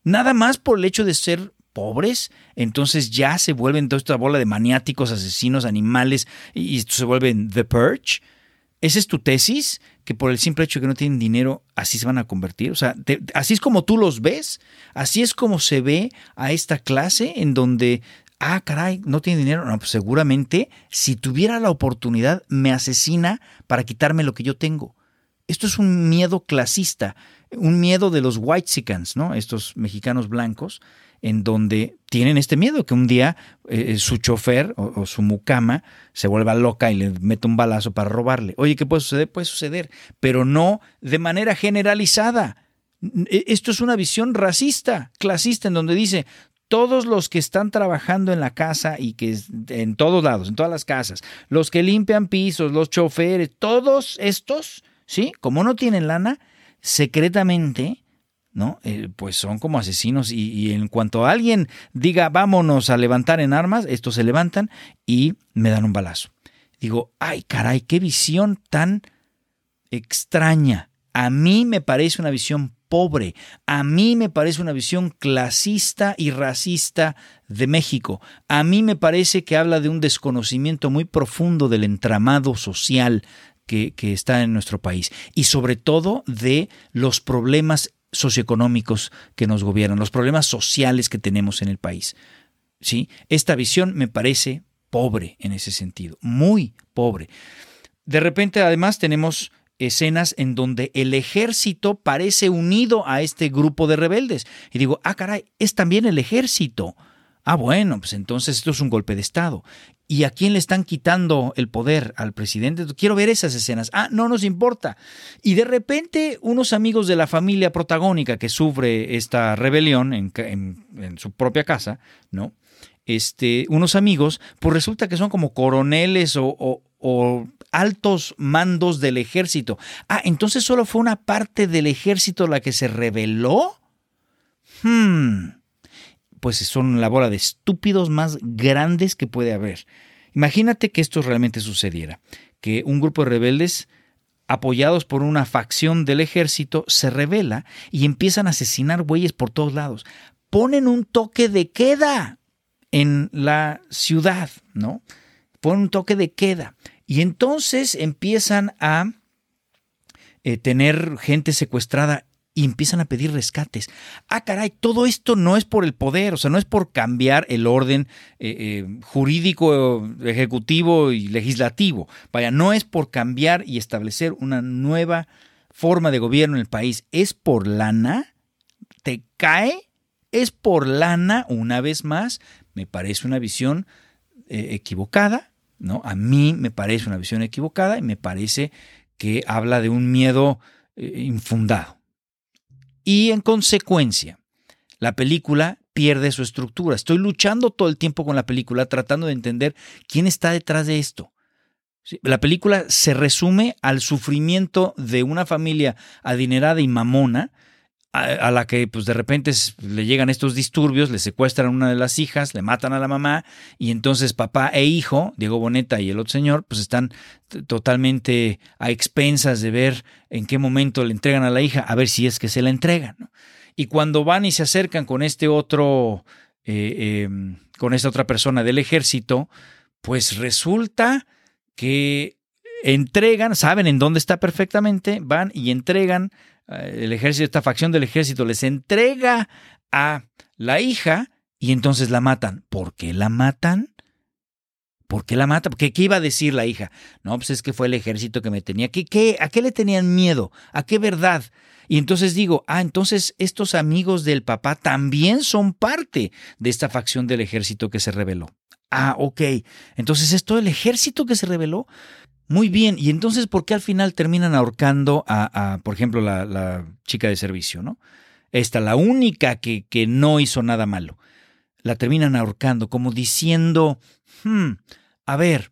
Nada más por el hecho de ser pobres, entonces ya se vuelven toda esta bola de maniáticos, asesinos, animales y se vuelven The Purge. ¿Esa es tu tesis? Que por el simple hecho de que no tienen dinero, así se van a convertir. O sea, así es como tú los ves. Así es como se ve a esta clase en donde, ah, caray, no tiene dinero. No, pues seguramente si tuviera la oportunidad, me asesina para quitarme lo que yo tengo. Esto es un miedo clasista, un miedo de los white ¿no? Estos mexicanos blancos, en donde tienen este miedo que un día eh, eh, su chofer o, su mucama se vuelva loca y le mete un balazo para robarle. Oye, ¿qué puede suceder? Puede suceder, pero no de manera generalizada. E, esto es una visión racista, clasista, en donde dice, todos los que están trabajando en la casa y que en todos lados, en todas las casas, los que limpian pisos, los choferes, todos estos, ¿sí? Como no tienen lana, secretamente ¿no? Eh, pues son como asesinos y, en cuanto alguien diga vámonos a levantar en armas, estos se levantan y me dan un balazo. Digo, ay caray, qué visión tan extraña. A mí me parece una visión pobre, a mí me parece una visión clasista y racista de México, a mí me parece que habla de un desconocimiento muy profundo del entramado social que, que, está en nuestro país y sobre todo de los problemas socioeconómicos que nos gobiernan, los problemas sociales que tenemos en el país. ¿Sí? Esta visión me parece pobre en ese sentido, muy pobre. De repente, además, tenemos escenas en donde el ejército parece unido a este grupo de rebeldes. Y digo, ah, caray, es también el ejército. Ah, bueno, pues entonces esto es un golpe de Estado. ¿Y a quién le están quitando el poder? Al presidente. Quiero ver esas escenas. Ah, no nos importa. Y de repente unos amigos de la familia protagónica que sufre esta rebelión en, su propia casa, ¿no? Este, unos amigos, pues resulta que son como coroneles o, o altos mandos del ejército. Ah, entonces solo fue una parte del ejército la que se rebeló. Hmm pues son la bola de estúpidos más grandes que puede haber. Imagínate que esto realmente sucediera, que un grupo de rebeldes apoyados por una facción del ejército se revela y empiezan a asesinar bueyes por todos lados. Ponen un toque de queda en la ciudad, ¿no? Ponen un toque de queda. Y entonces empiezan a eh, tener gente secuestrada y empiezan a pedir rescates. Ah, caray, todo esto no es por el poder, o sea, no es por cambiar el orden eh, eh, jurídico, ejecutivo y legislativo. Vaya, no es por cambiar y establecer una nueva forma de gobierno en el país. Es por lana, te cae, es por lana, una vez más, me parece una visión eh, equivocada, ¿no? A mí me parece una visión equivocada y me parece que habla de un miedo infundado. Y en consecuencia, la película pierde su estructura. Estoy luchando todo el tiempo con la película tratando de entender quién está detrás de esto. La película se resume al sufrimiento de una familia adinerada y mamona a, la que pues de repente le llegan estos disturbios, le secuestran a una de las hijas, le matan a la mamá y entonces papá e hijo, Diego Boneta y el otro señor, pues están totalmente a expensas de ver en qué momento le entregan a la hija, a ver si es que se la entregan. Y cuando van y se acercan con este otro, eh, em, con esta otra persona del ejército, pues resulta que entregan, saben en dónde está perfectamente, van y entregan el ejército, esta facción del ejército les entrega a la hija y entonces la matan. ¿Por qué la matan? ¿Por qué la matan? ¿Qué, ¿Qué iba a decir la hija? No, pues es que fue el ejército que me tenía. ¿Qué, qué, ¿A qué le tenían miedo? ¿A qué verdad? Y entonces digo, ah, entonces estos amigos del papá también son parte de esta facción del ejército que se rebeló. Ah, ok. Entonces es todo el ejército que se rebeló. Muy bien, y entonces, ¿por qué al final terminan ahorcando a, por ejemplo, la, chica de servicio, ¿no? Esta, la única que, que, no hizo nada malo. La terminan ahorcando, como diciendo, hmm, a ver,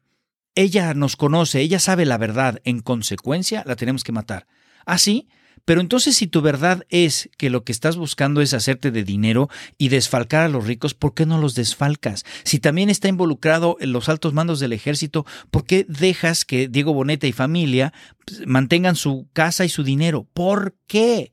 ella nos conoce, ella sabe la verdad, en consecuencia la tenemos que matar. Así, ¿Ah, pero entonces si tu verdad es que lo que estás buscando es hacerte de dinero y desfalcar a los ricos, ¿por qué no los desfalcas? Si también está involucrado en los altos mandos del ejército, ¿por qué dejas que Diego Boneta y familia pues, mantengan su casa y su dinero? ¿Por qué?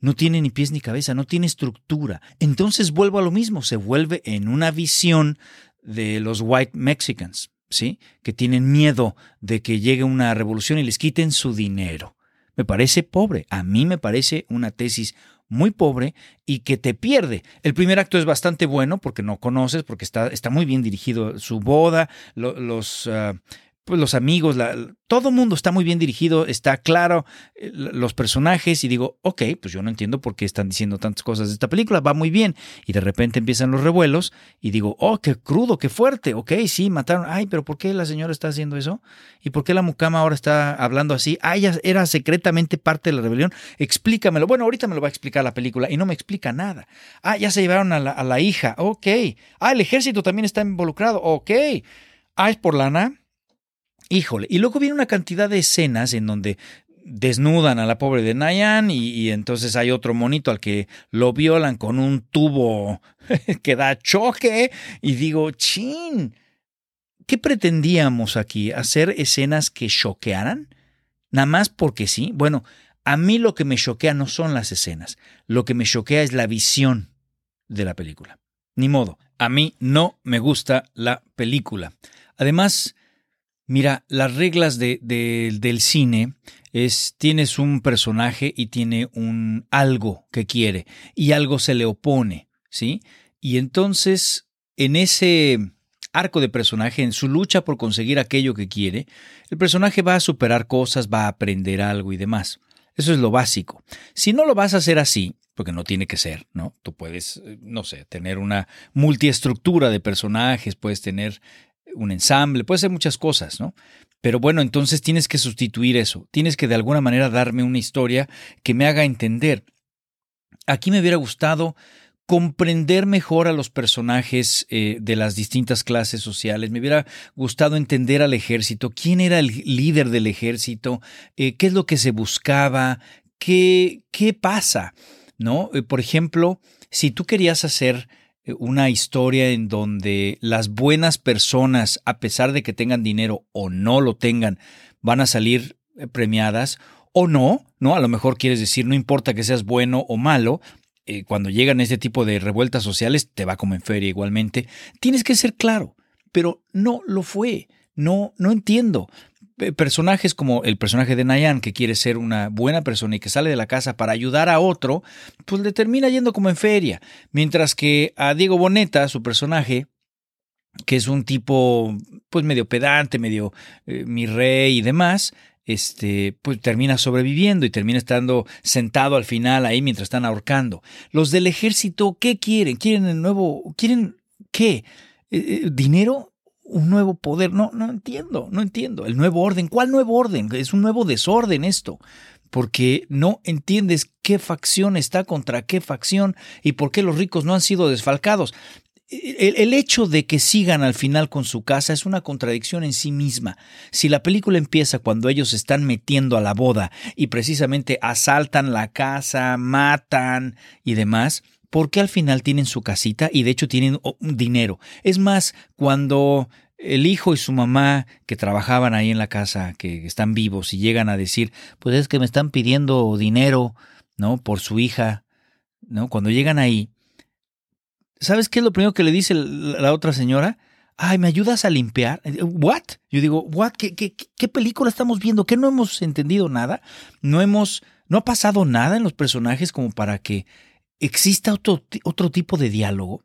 No tiene ni pies ni cabeza, no tiene estructura. Entonces vuelvo a lo mismo, se vuelve en una visión de los white Mexicans, ¿sí? Que tienen miedo de que llegue una revolución y les quiten su dinero. Me parece pobre. A mí me parece una tesis muy pobre y que te pierde. El primer acto es bastante bueno porque no conoces, porque está, está muy bien dirigido su boda, los, ah, pues los amigos, la, todo mundo está muy bien dirigido, está claro eh, los personajes y digo, ok, pues yo no entiendo por qué están diciendo tantas cosas de esta película, va muy bien. Y de repente empiezan los revuelos y digo, oh, qué crudo, qué fuerte, ok, sí, mataron, ay, pero ¿por qué la señora está haciendo eso? ¿Y por qué la mucama ahora está hablando así? Ah, ella era secretamente parte de la rebelión, explícamelo. Bueno, ahorita me lo va a explicar la película y no me explica nada. Ah, ya se llevaron a la, a la hija, ok. Ah, el ejército también está involucrado, ok. Ah, es por lana Híjole, y luego viene una cantidad de escenas en donde desnudan a la pobre de Nayan y, entonces hay otro monito al que lo violan con un tubo que da choque y digo, chin, ¿qué pretendíamos aquí? ¿Hacer escenas que choquearan? Nada más porque sí. Bueno, a mí lo que me choquea no son las escenas, lo que me choquea es la visión de la película. Ni modo, a mí no me gusta la película. Además, Mira, las reglas de, del cine es tienes un personaje y tiene un algo que quiere y algo se le opone, ¿sí? Y entonces en ese arco de personaje, en su lucha por conseguir aquello que quiere, el personaje va a superar cosas, va a aprender algo y demás. Eso es lo básico. Si no lo vas a hacer así, porque no tiene que ser, ¿no? Tú puedes, eh, no sé, tener una multiestructura de personajes, puedes tener un ensamble, puedes hacer muchas cosas, ¿no? Pero bueno, entonces tienes que sustituir eso, tienes que de alguna manera darme una historia que me haga entender. Aquí me hubiera gustado comprender mejor a los personajes eh, de las distintas clases sociales. Me hubiera gustado entender al ejército, quién era el líder del ejército, eh, qué es lo que se buscaba, qué, qué pasa. ¿no? Eh, por ejemplo, si tú querías hacer una historia en donde las buenas personas, a pesar de que tengan dinero o no lo tengan, van a salir premiadas, o no, ¿no? A lo mejor quieres decir, no importa que seas bueno o malo, eh, cuando llegan este tipo de revueltas sociales, te va como en feria igualmente. Tienes que ser claro, pero no lo fue. No, no entiendo. Personajes como el personaje de Nayan, que quiere ser una buena persona y que sale de la casa para ayudar a otro, pues le termina yendo como en feria. Mientras que a Diego Boneta, su personaje, que es un tipo pues medio pedante, medio eh, mi rey y demás, este, pues termina sobreviviendo y termina estando sentado al final ahí mientras están ahorcando. Los del ejército, ¿qué quieren? ¿Quieren el nuevo? ¿Quieren qué? Eh, eh, ¿Dinero? ¿Un nuevo poder? No, no entiendo, no entiendo. El nuevo orden. ¿Cuál nuevo orden? Es un nuevo desorden esto porque no entiendes qué facción está contra qué facción y por qué los ricos no han sido desfalcados el, hecho de que sigan al final con su casa es una contradicción en sí misma. Si la película empieza cuando ellos se están metiendo a la boda y precisamente asaltan la casa, matan y demás, ¿por qué al final tienen su casita y de hecho tienen dinero? Es más, cuando el hijo y su mamá que trabajaban ahí en la casa, que están vivos y llegan a decir, pues es que me están pidiendo dinero, ¿no? Por su hija, ¿no? Cuando llegan ahí, ¿sabes qué es lo primero que le dice la otra señora? Ay, ¿me ayudas a limpiar? ¿What? Yo digo, ¿what? ¿Qué, qué, qué película estamos viendo? ¿Qué no hemos entendido nada? No hemos, no ha pasado nada en los personajes como para que exista otro, otro tipo de diálogo.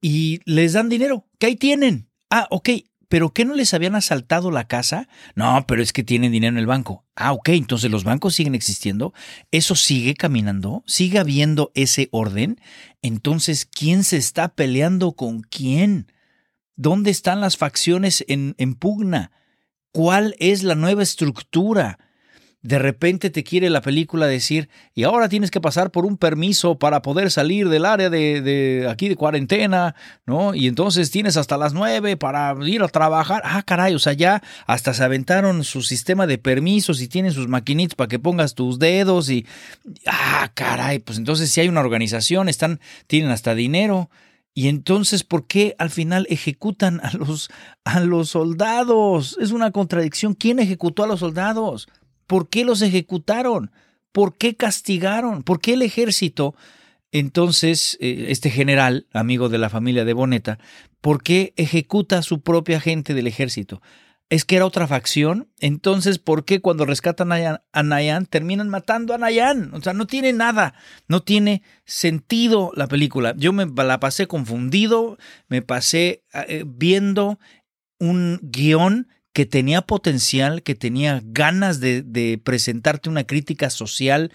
Y les dan dinero, ¿Qué ahí tienen. Ah, ok, ¿Pero qué no les habían asaltado la casa? No, pero es que tienen dinero en el banco. Ah, ok, entonces los bancos siguen existiendo. Eso sigue caminando, sigue habiendo ese orden. Entonces, ¿quién se está peleando con quién? ¿Dónde están las facciones en, en pugna? ¿Cuál es la nueva estructura? De repente te quiere la película decir, y ahora tienes que pasar por un permiso para poder salir del área de, aquí de cuarentena, ¿no? Y entonces tienes hasta las nueve para ir a trabajar. Ah, caray, o sea, ya hasta se aventaron su sistema de permisos y tienen sus maquinitas para que pongas tus dedos y, ah, caray, pues entonces si hay una organización, están, tienen hasta dinero. Y entonces, ¿por qué al final ejecutan a los, a los soldados? Es una contradicción. ¿Quién ejecutó a los soldados? ¿Por qué los ejecutaron? ¿Por qué castigaron? ¿Por qué el ejército? Entonces, eh, este general, amigo de la familia de Boneta, ¿por qué ejecuta a su propia gente del ejército? ¿Es que era otra facción? Entonces, ¿por qué cuando rescatan a Nayan terminan matando a Nayan? O sea, no tiene nada, no tiene sentido la película. Yo me la pasé confundido, me pasé eh, viendo un guion que tenía potencial, que tenía ganas de, presentarte una crítica social,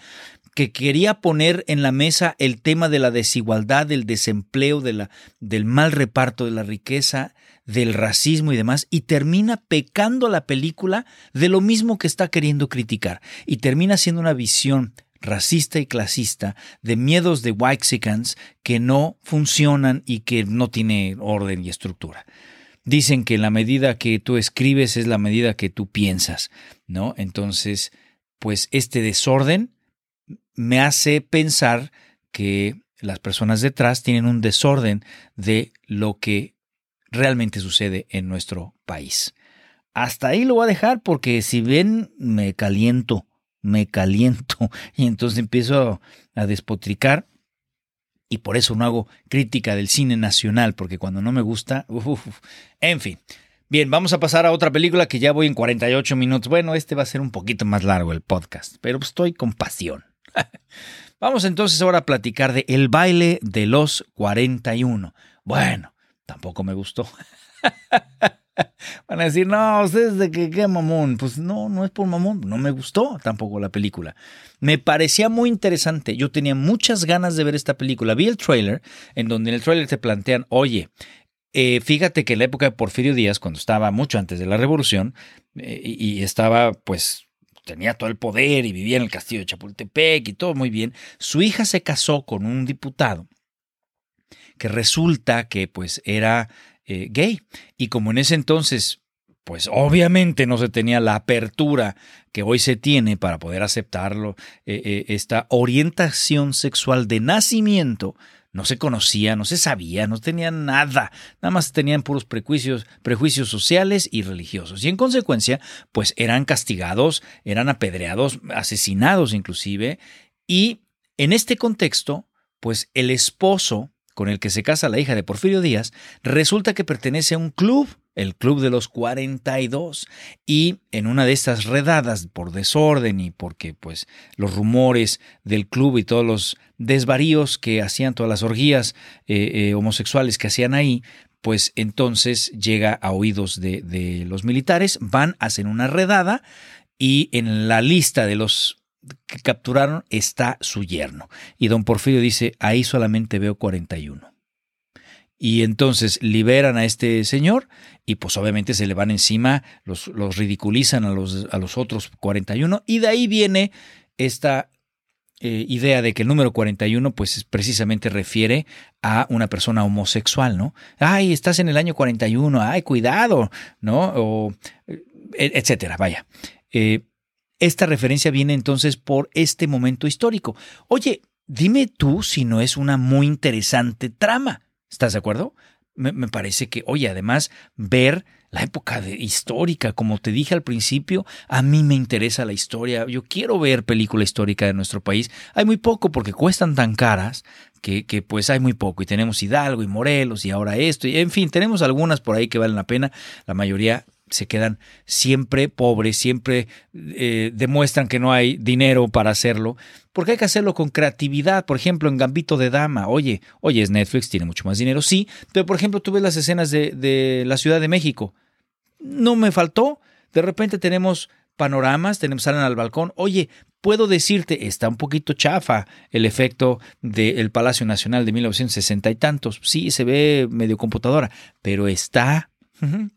que quería poner en la mesa el tema de la desigualdad, del desempleo, del mal reparto de la riqueza, del racismo y demás, y termina pecando la película de lo mismo que está queriendo criticar, y termina siendo una visión racista y clasista de miedos de Waxicans que no funcionan y que no tiene orden y estructura. Dicen que la medida que tú escribes es la medida que tú piensas, ¿no? Entonces, pues este desorden me hace pensar que las personas detrás tienen un desorden de lo que realmente sucede en nuestro país. Hasta ahí lo voy a dejar porque si ven me caliento, me caliento y entonces empiezo a despotricar y por eso no hago crítica del cine nacional, porque cuando no me gusta, en fin. Bien, vamos a pasar a otra película que ya voy en 48 minutos. Bueno, este va a ser un poquito más largo el podcast, pero estoy con pasión. vamos entonces ahora a platicar de El baile de los 41. Bueno, tampoco me gustó. Van a decir, no, ustedes de que qué mamón. Pues no, no es por mamón. No me gustó tampoco la película. Me parecía muy interesante. Yo tenía muchas ganas de ver esta película. Vi el trailer, en donde en el trailer te plantean, oye, eh, fíjate que en la época de Porfirio Díaz, cuando estaba mucho antes de la revolución, eh, y estaba pues tenía todo el poder y vivía en el castillo de Chapultepec y todo muy bien, su hija se casó con un diputado que resulta que pues era eh, gay. Y como en ese entonces, pues obviamente no se tenía la apertura que hoy se tiene para poder aceptarlo, eh, eh, esta orientación sexual de nacimiento, no se conocía, no se sabía, no tenían nada, nada más tenían puros prejuicios, prejuicios sociales y religiosos. Y en consecuencia, pues eran castigados, eran apedreados, asesinados inclusive. Y en este contexto, pues el esposo con el que se casa la hija de Porfirio Díaz, resulta que pertenece a un club, el Club de los 42, y en una de estas redadas por desorden y porque pues los rumores del club y todos los desvaríos que hacían todas las orgías eh, eh, homosexuales que hacían ahí, pues entonces llega a oídos de, de los militares, van, hacen una redada y en la lista de los que capturaron está su yerno. Y don Porfirio dice, ahí solamente veo 41. Y entonces liberan a este señor y pues obviamente se le van encima, los, los ridiculizan a los, a los otros 41 y de ahí viene esta eh, idea de que el número 41 pues precisamente refiere a una persona homosexual, ¿no? Ay, estás en el año 41, ay, cuidado, ¿no? O e, etcétera, vaya. Eh, esta referencia viene entonces por este momento histórico. Oye, dime tú si no es una muy interesante trama. ¿Estás de acuerdo? Me, parece que, oye, además, ver la época de, histórica, como te dije al principio, a mí me interesa la historia. Yo quiero ver película histórica de nuestro país. Hay muy poco porque cuestan tan caras que, que, pues hay muy poco. Y tenemos Hidalgo y Morelos y ahora esto. Y en fin, tenemos algunas por ahí que valen la pena. La mayoría se quedan siempre pobres, siempre eh, demuestran que no hay dinero para hacerlo, porque hay que hacerlo con creatividad. Por ejemplo, en Gambito de Dama, oye, oye, es Netflix, tiene mucho más dinero, sí, pero por ejemplo, tú ves las escenas de, de la Ciudad de México. No me faltó. De repente tenemos panoramas, tenemos salen al balcón. Oye, puedo decirte, está un poquito chafa el efecto del Palacio Nacional de 1960 y tantos. Sí, se ve medio computadora, pero está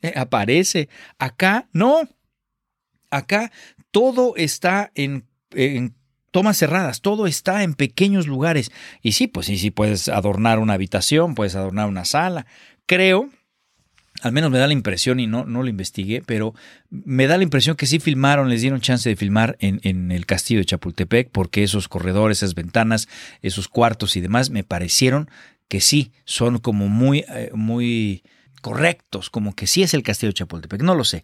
eh, aparece. Acá no. Acá todo está en, tomas cerradas, todo está en pequeños lugares. Y sí, pues sí, sí, puedes adornar una habitación, puedes adornar una sala. Creo, al menos me da la impresión, y no, no lo investigué, pero me da la impresión que sí filmaron, les dieron chance de filmar en, en, el castillo de Chapultepec, porque esos corredores, esas ventanas, esos cuartos y demás, me parecieron que sí, son como muy, eh, muy correctos, como que sí es el castillo de Chapultepec, no lo sé.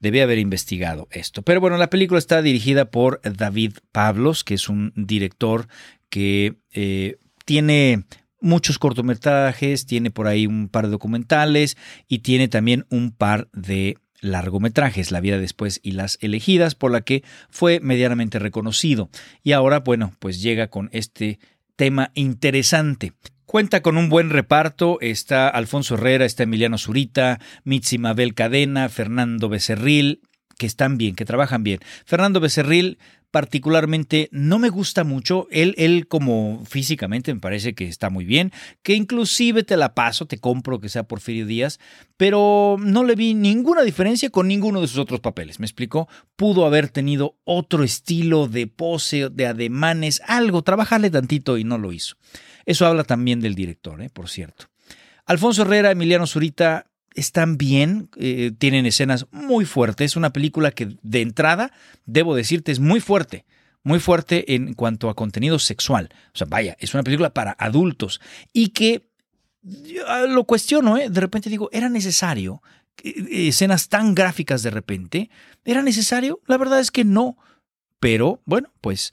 Debí haber investigado esto. Pero bueno, la película está dirigida por David Pablos, que es un director que eh, tiene muchos cortometrajes, tiene por ahí un par de documentales y tiene también un par de largometrajes, La vida después y Las elegidas, por la que fue medianamente reconocido. Y ahora, bueno, pues llega con este tema interesante. Cuenta con un buen reparto, está Alfonso Herrera, está Emiliano Zurita, Mitzi Mabel Cadena, Fernando Becerril, que están bien, que trabajan bien. Fernando Becerril particularmente no me gusta mucho, él, él como físicamente me parece que está muy bien, que inclusive te la paso, te compro que sea Porfirio Díaz, pero no le vi ninguna diferencia con ninguno de sus otros papeles, ¿me explico? Pudo haber tenido otro estilo de pose, de ademanes, algo, trabajarle tantito y no lo hizo. Eso habla también del director, ¿eh? por cierto. Alfonso Herrera, Emiliano Zurita están bien, eh, tienen escenas muy fuertes. Es una película que de entrada, debo decirte, es muy fuerte. Muy fuerte en cuanto a contenido sexual. O sea, vaya, es una película para adultos. Y que ah, lo cuestiono, ¿eh? de repente digo, ¿era necesario eh, escenas tan gráficas de repente? ¿Era necesario? La verdad es que no. Pero bueno, pues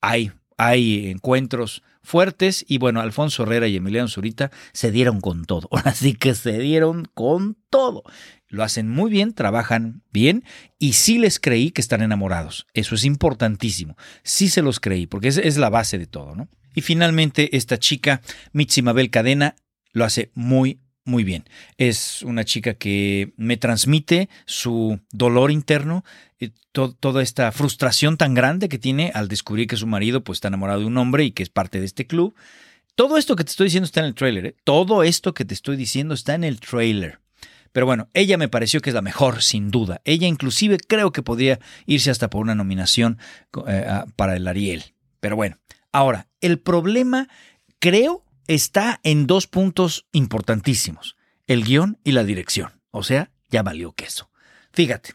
hay, hay encuentros fuertes y bueno, Alfonso Herrera y Emiliano Zurita se dieron con todo. Así que se dieron con todo. Lo hacen muy bien, trabajan bien y sí les creí que están enamorados. Eso es importantísimo. Sí se los creí porque es, es la base de todo, ¿no? Y finalmente esta chica, Mitzi Mabel Cadena, lo hace muy muy bien. Es una chica que me transmite su dolor interno, eh, toda esta frustración tan grande que tiene al descubrir que su marido pues, está enamorado de un hombre y que es parte de este club. Todo esto que te estoy diciendo está en el trailer. ¿eh? Todo esto que te estoy diciendo está en el trailer. Pero bueno, ella me pareció que es la mejor, sin duda. Ella inclusive creo que podría irse hasta por una nominación eh, para el Ariel. Pero bueno, ahora, el problema creo está en dos puntos importantísimos, el guion y la dirección. O sea, ya valió queso. Fíjate,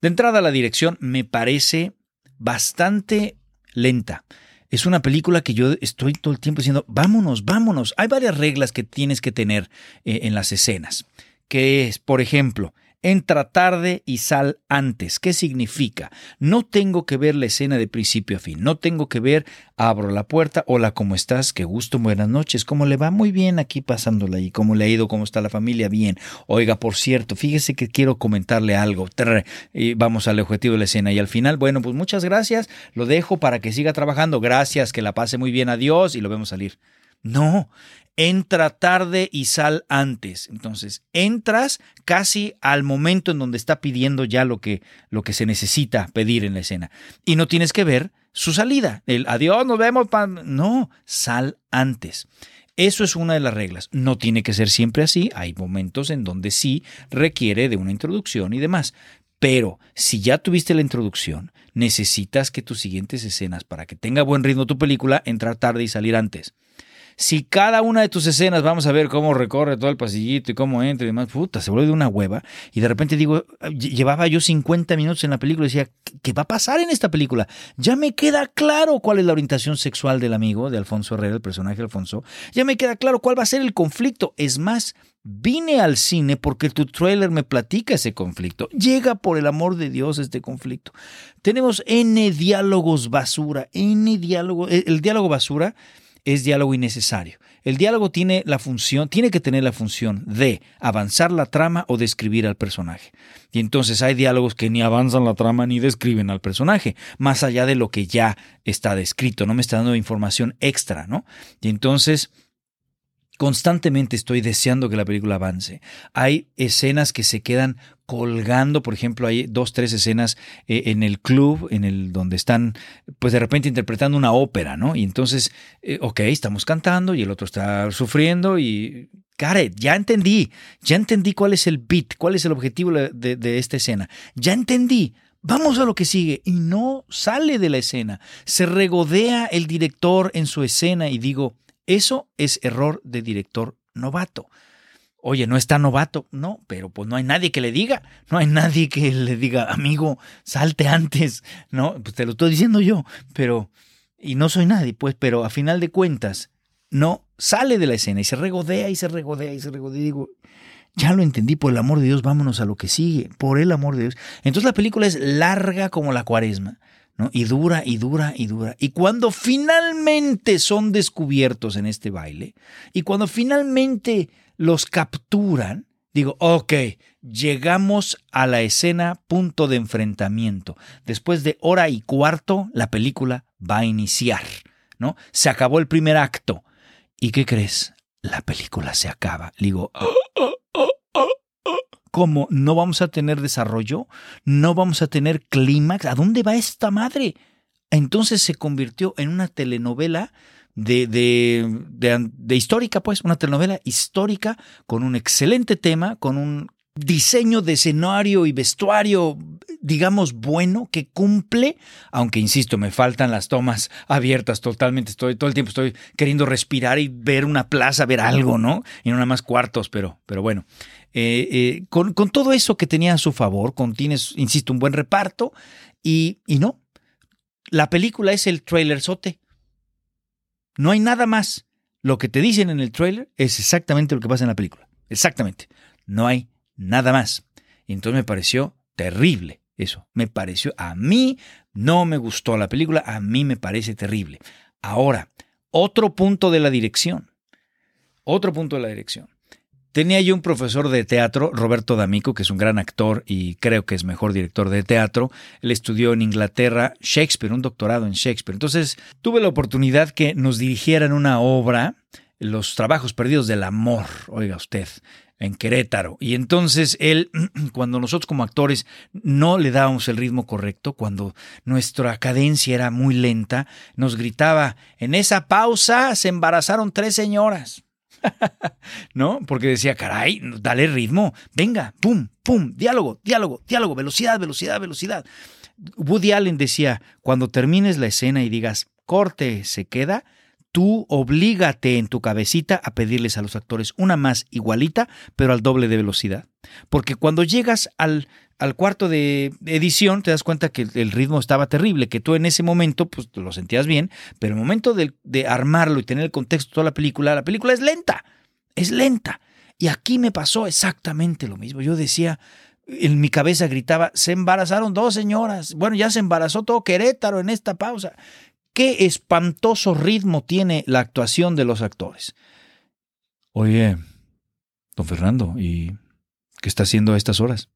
de entrada la dirección me parece bastante lenta. Es una película que yo estoy todo el tiempo diciendo, vámonos, vámonos. Hay varias reglas que tienes que tener eh, en las escenas, que es, por ejemplo, entra tarde y sal antes. ¿Qué significa? No tengo que ver la escena de principio a fin. No tengo que ver, abro la puerta, hola, ¿cómo estás? Qué gusto, buenas noches. ¿Cómo le va? Muy bien aquí pasándola y ¿Cómo le ha ido? ¿Cómo está la familia? Bien. Oiga, por cierto, fíjese que quiero comentarle algo. Y vamos al objetivo de la escena. Y al final, bueno, pues muchas gracias. Lo dejo para que siga trabajando. Gracias, que la pase muy bien. Adiós. Y lo vemos salir. No, entra tarde y sal antes. Entonces, entras casi al momento en donde está pidiendo ya lo que, lo que se necesita pedir en la escena. Y no tienes que ver su salida. El adiós, nos vemos. No, sal antes. Eso es una de las reglas. No tiene que ser siempre así. Hay momentos en donde sí requiere de una introducción y demás. Pero si ya tuviste la introducción, necesitas que tus siguientes escenas, para que tenga buen ritmo tu película, entrar tarde y salir antes si cada una de tus escenas vamos a ver cómo recorre todo el pasillito y cómo entra y demás, puta, se vuelve una hueva. Y de repente digo, llevaba yo 50 minutos en la película y decía, ¿qué va a pasar en esta película? Ya me queda claro cuál es la orientación sexual del amigo de Alfonso Herrera, el personaje de Alfonso. Ya me queda claro cuál va a ser el conflicto. Es más, Vine al cine porque tu trailer me platica ese conflicto. Llega por el amor de Dios este conflicto. Tenemos N diálogos basura, N diálogo. El diálogo basura es diálogo innecesario. El diálogo tiene la función, tiene que tener la función de avanzar la trama o describir al personaje. Y entonces hay diálogos que ni avanzan la trama ni describen al personaje, más allá de lo que ya está descrito, no me está dando información extra, ¿no? Y entonces constantemente estoy deseando que la película avance. Hay escenas que se quedan colgando, por ejemplo, hay dos, tres escenas eh, en el club, en el donde están, pues de repente interpretando una ópera, ¿no? Y entonces, eh, ok, estamos cantando y el otro está sufriendo y, Gareth, ya entendí, ya entendí cuál es el beat, cuál es el objetivo de, de esta escena, ya entendí. Vamos a lo que sigue. Y no sale de la escena. Se regodea el director en su escena y digo, eso es error de director novato. Oye, no está novato, no, pero pues no hay nadie que le diga, no hay nadie que le diga, amigo, salte antes, no, pues te lo estoy diciendo yo, pero, y no soy nadie, pues, pero a final de cuentas, no sale de la escena y se regodea y se regodea y se regodea y digo, ya lo entendí, por el amor de Dios, vámonos a lo que sigue, por el amor de Dios. Entonces la película es larga como la cuaresma. Y dura y dura y dura. Y cuando finalmente son descubiertos en este baile, y cuando finalmente los capturan, digo, ok, llegamos a la escena punto de enfrentamiento. Después de hora y cuarto, la película va a iniciar, ¿no? Se acabó el primer acto. ¿Y qué crees? La película se acaba. Digo, ¿Cómo? ¿No vamos a tener desarrollo? ¿No vamos a tener clímax? ¿A dónde va esta madre? Entonces se convirtió en una telenovela de, de, de, histórica, pues, una telenovela histórica con un excelente tema, con un diseño de escenario y vestuario, digamos, bueno, que cumple, aunque insisto, me faltan las tomas abiertas totalmente, estoy todo el tiempo estoy queriendo respirar y ver una plaza, ver algo, ¿no? Y no nada más cuartos, pero, pero bueno. Eh, eh, con, todo eso que tenía a su favor, con tienes, insisto, un buen reparto, y, y no. La película es el trailer sote. No hay nada más. Lo que te dicen en el trailer es exactamente lo que pasa en la película. Exactamente. No hay nada más. Y entonces me pareció terrible eso. Me pareció, a mí no me gustó la película, a mí me parece terrible. Ahora, otro punto de la dirección. Otro punto de la dirección. Tenía yo un profesor de teatro, Roberto D'Amico, que es un gran actor y creo que es mejor director de teatro. Él estudió en Inglaterra Shakespeare, un doctorado en Shakespeare. Entonces tuve la oportunidad que nos dirigieran una obra Los trabajos perdidos del amor, oiga usted, en Querétaro. Y entonces él, cuando nosotros como actores no le dábamos el ritmo correcto, cuando nuestra cadencia era muy lenta, nos gritaba, en esa pausa se embarazaron tres señoras. ¿No? Porque decía, caray, dale ritmo, venga, pum, pum, diálogo, diálogo, diálogo, velocidad, velocidad, velocidad. Woody Allen decía, cuando termines la escena y digas, corte, se queda, tú oblígate en tu cabecita a pedirles a los actores una más igualita, pero al doble de velocidad. Porque cuando llegas al, al cuarto de edición, te das cuenta que el ritmo estaba terrible, que tú en ese momento pues lo sentías bien, pero el momento de, de armarlo y tener el contexto de toda la película, la película es lenta, es lenta. Y aquí me pasó exactamente lo mismo. Yo decía, en mi cabeza gritaba, se embarazaron dos señoras. Bueno, ya se embarazó todo Querétaro en esta pausa. Qué espantoso ritmo tiene la actuación de los actores. Oye, don Fernando, ¿y qué está haciendo a estas horas?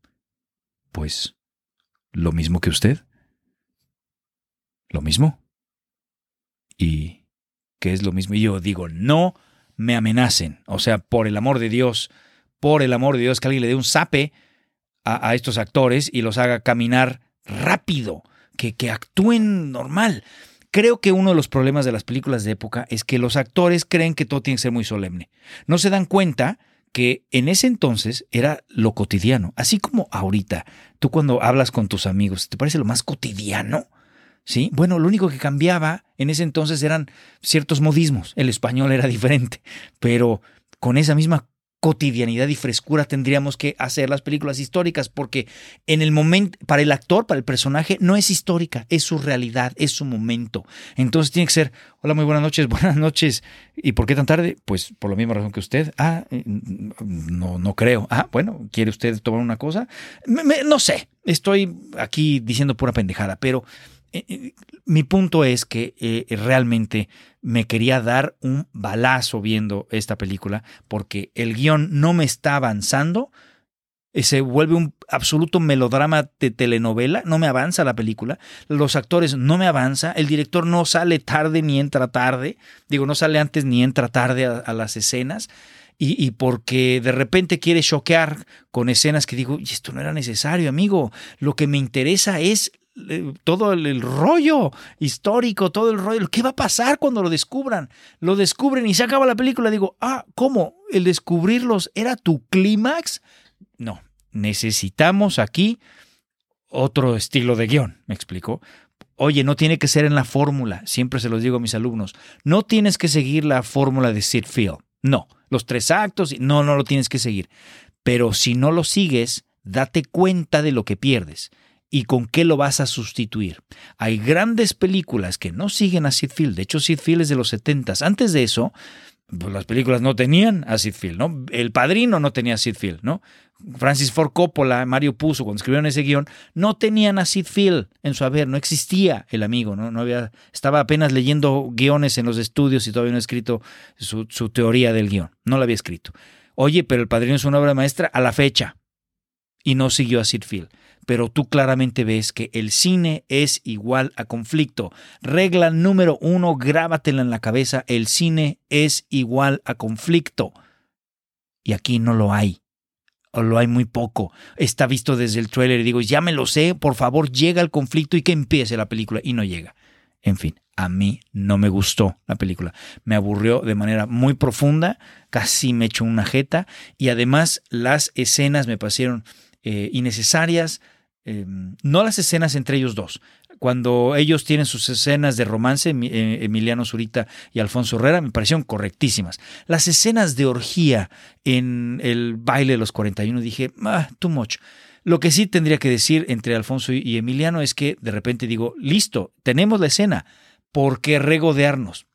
Pues lo mismo que usted. ¿Lo mismo? ¿Y qué es lo mismo? Y yo digo, no me amenacen. O sea, por el amor de Dios, por el amor de Dios, que alguien le dé un zape a, a estos actores y los haga caminar rápido, que, que actúen normal. Creo que uno de los problemas de las películas de época es que los actores creen que todo tiene que ser muy solemne. No se dan cuenta que en ese entonces era lo cotidiano. Así como ahorita, tú cuando hablas con tus amigos, ¿te parece lo más cotidiano? ¿Sí? Bueno, lo único que cambiaba en ese entonces eran ciertos modismos. El español era diferente, pero con esa misma cotidianidad y frescura tendríamos que hacer las películas históricas, porque en el momento, para el actor, para el personaje, no es histórica, es su realidad, es su momento. Entonces tiene que ser, hola, muy buenas noches, buenas noches. ¿Y por qué tan tarde? Pues por la misma razón que usted. Ah, eh, no, no creo. Ah, bueno, ¿quiere usted tomar una cosa? no sé, estoy aquí diciendo pura pendejada, pero eh, eh, mi punto es que realmente me quería dar un balazo viendo esta película porque el guion no me está avanzando. Se vuelve un absoluto melodrama de telenovela, no me avanza la película, los actores no me avanza, el director no sale tarde ni entra tarde, digo, no sale antes ni entra tarde a, a las escenas, y, y, porque de repente quiere choquear con escenas que digo, y esto no era necesario, amigo, lo que me interesa es todo el, rollo histórico, todo el rollo. ¿Qué va a pasar cuando lo descubran? Lo descubren y se acaba la película. Digo, ah, ¿cómo? ¿El descubrirlos era tu clímax? No, necesitamos aquí otro estilo de guion, me explicó. Oye, no tiene que ser en la fórmula, siempre se los digo a mis alumnos, no tienes que seguir la fórmula de Sid Field, no, los tres actos, no, no lo tienes que seguir, pero si no lo sigues, date cuenta de lo que pierdes y con qué lo vas a sustituir. Hay grandes películas que no siguen a Sid Field. De hecho, Sid Field es de los 70 Antes de eso, pues las películas no tenían a Sid Field, ¿no? El Padrino no tenía a Sid Field, ¿no? Francis Ford Coppola, Mario Puzo, cuando escribieron ese guion, no tenían a Sid Field en su haber, no existía el amigo, ¿no? había, estaba apenas leyendo guiones en los estudios y todavía no ha escrito su, teoría del guion, no lo había escrito. Oye, pero El Padrino es una obra maestra a la fecha y no siguió a Sid Field pero tú claramente ves que el cine es igual a conflicto. Regla número uno, grábatela en la cabeza, el cine es igual a conflicto. Y aquí no lo hay. O lo hay muy poco. Está visto desde el trailer y digo, ya me lo sé, por favor, llega el conflicto y que empiece la película. Y no llega. En fin, a mí no me gustó la película. Me aburrió de manera muy profunda, casi me echó una jeta y además las escenas me parecieron eh, innecesarias, em, no las escenas entre ellos dos. Cuando ellos tienen sus escenas de romance, eh, Emiliano Zurita y Alfonso Herrera, me parecieron correctísimas. Las escenas de orgía en el baile de los 41, dije, ah, too much. Lo que sí tendría que decir entre Alfonso y Emiliano es que de repente digo, listo, tenemos la escena, ¿por qué regodearnos?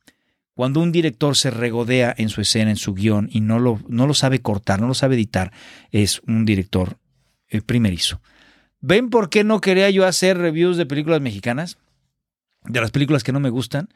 Cuando un director se regodea en su escena, en su guion, y no lo, no lo sabe cortar, no lo sabe editar, es un director el primerizo. ¿Ven por qué no quería yo hacer reviews de películas mexicanas? De las películas que no me gustan.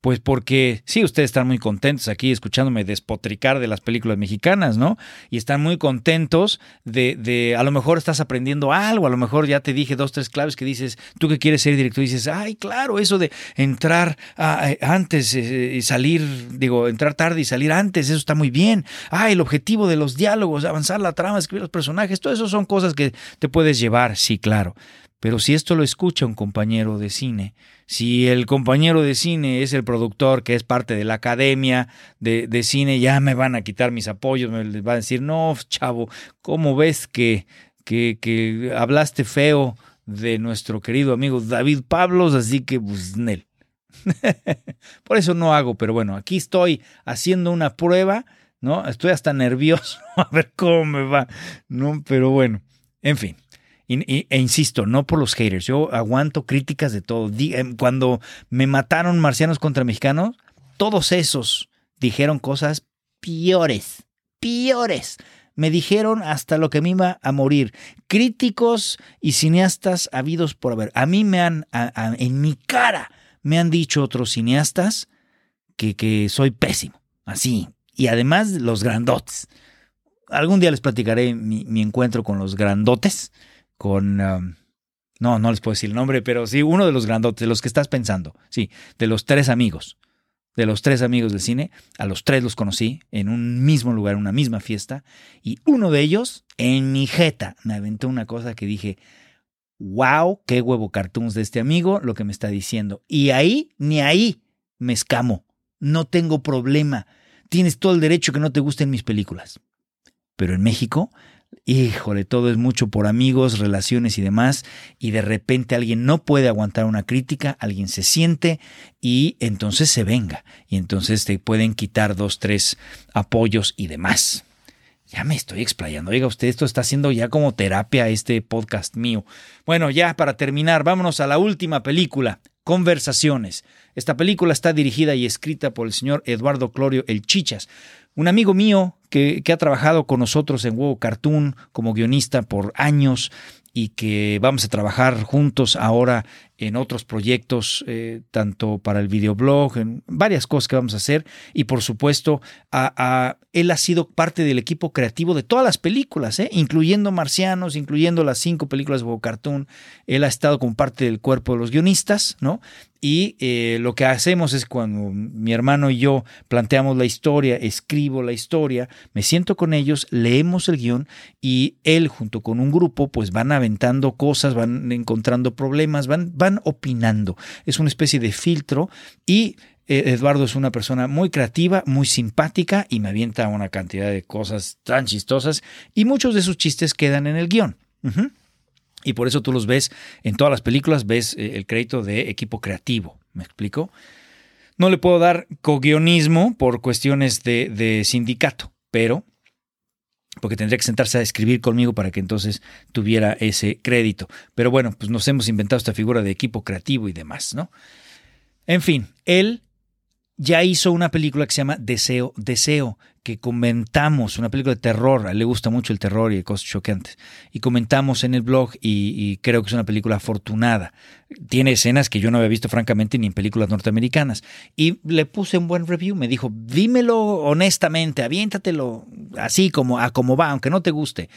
Pues porque sí, ustedes están muy contentos aquí escuchándome despotricar de las películas mexicanas, ¿no? Y están muy contentos de, de, a lo mejor estás aprendiendo algo, a lo mejor ya te dije dos, tres claves que dices, tú que quieres ser director, dices, ay, claro, eso de entrar antes eh, y salir, digo, entrar tarde y salir antes, eso está muy bien. Ah, el objetivo de los diálogos, avanzar la trama, escribir los personajes, todo eso son cosas que te puedes llevar, sí, claro. Pero si esto lo escucha un compañero de cine, si el compañero de cine es el productor que es parte de la academia de, cine, ya me van a quitar mis apoyos, me les va a decir, no, chavo, ¿cómo ves que, que, que hablaste feo de nuestro querido amigo David Pablos? Así que, pues, Nel. Por eso no hago, pero bueno, aquí estoy haciendo una prueba, ¿no? Estoy hasta nervioso a ver cómo me va, ¿no? Pero bueno, en fin e insisto, no por los haters, yo aguanto críticas de todo. Em, cuando me mataron marcianos contra mexicanos, todos esos dijeron cosas peores, peores. Me dijeron hasta lo que me iba a morir. Críticos y cineastas habidos por haber. A mí me han, en mi cara, me han dicho otros cineastas que, que soy pésimo. Así. Y además los grandotes. Algún día les platicaré mi, mi encuentro con los grandotes con... Um, no, no les puedo decir el nombre, pero sí, uno de los grandotes, de los que estás pensando, sí, de los tres amigos, de los tres amigos del cine, a los tres los conocí en un mismo lugar, en una misma fiesta, y uno de ellos, en mi jeta, me aventó una cosa que dije, wow, qué huevo cartoons de este amigo, lo que me está diciendo. Y ahí, ni ahí, me escamo, no tengo problema, tienes todo el derecho que no te gusten mis películas. Pero en México híjole, todo es mucho por amigos, relaciones y demás, y de repente alguien no puede aguantar una crítica, alguien se siente y entonces se venga, y entonces te pueden quitar dos, tres apoyos y demás. Ya me estoy explayando. Oiga, usted esto está haciendo ya como terapia este podcast mío. Bueno, ya para terminar, vámonos a la última película, Conversaciones. Esta película está dirigida y escrita por el señor Eduardo Clorio El Chichas, un amigo mío que, ha trabajado con nosotros en Huevo Cartoon como guionista por años y que vamos a trabajar juntos ahora en otros proyectos, eh, tanto para el videoblog, en varias cosas que vamos a hacer. Y por supuesto, él ha sido parte del equipo creativo de todas las películas, eh, incluyendo Marcianos, incluyendo las cinco películas de Huevo Cartoon. Él ha estado como parte del cuerpo de los guionistas, ¿no? Y eh, lo que hacemos es cuando mi hermano y yo planteamos la historia, escribo la historia, me siento con ellos, leemos el guion y él junto con un grupo pues van aventando cosas, van encontrando problemas, van, van opinando. Es una especie de filtro y eh, Eduardo es una persona muy creativa, muy simpática y me avienta una cantidad de cosas tan chistosas y muchos de sus chistes quedan en el guion. Y por eso tú los ves en todas las películas, ves eh, el crédito de equipo creativo. ¿Me explico? No le puedo dar co-guionismo por cuestiones de, sindicato, pero porque tendría que sentarse a escribir conmigo para que entonces tuviera ese crédito. Pero bueno, pues nos hemos inventado esta figura de equipo creativo y demás, ¿no? En fin, él ya hizo una película que se llama Deseo, Deseo, que comentamos, una película de terror, a él le gusta mucho el terror y cosas choqueantes, y comentamos en el blog y, creo que es una película afortunada. Tiene escenas que yo no había visto francamente ni en películas norteamericanas. Y le puse un buen review, me dijo, dímelo honestamente, aviéntatelo así como a como va, aunque no te guste.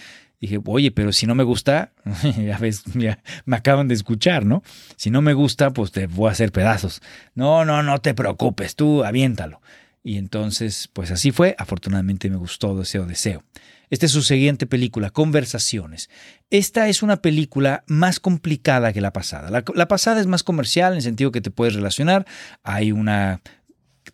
Dije, oye, pero si no me gusta, ya ves, me acaban de escuchar, ¿no? Si no me gusta, pues te voy a hacer pedazos. No, no, no te preocupes, tú aviéntalo. Y entonces, pues así fue. Afortunadamente me gustó Deseo, Deseo. Esta es su siguiente película, Conversaciones. Esta es una película más complicada que la pasada. La, la, pasada es más comercial en el sentido que te puedes relacionar. Hay una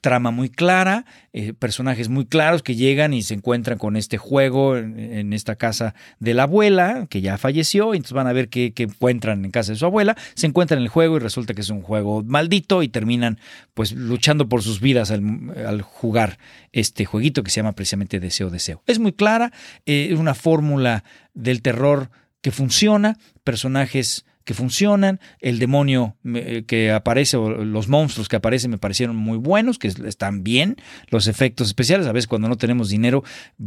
trama muy clara, eh, personajes muy claros que llegan y se encuentran con este juego en, esta casa de la abuela, que ya falleció, y entonces van a ver qué, encuentran en casa de su abuela, se encuentran en el juego y resulta que es un juego maldito y terminan pues luchando por sus vidas al, jugar este jueguito que se llama precisamente Deseo, Deseo. Es muy clara, eh, es una fórmula del terror que funciona, personajes que funcionan, el demonio eh, que aparece o los monstruos que aparecen me parecieron muy buenos, que están bien, los efectos especiales, a veces cuando no tenemos dinero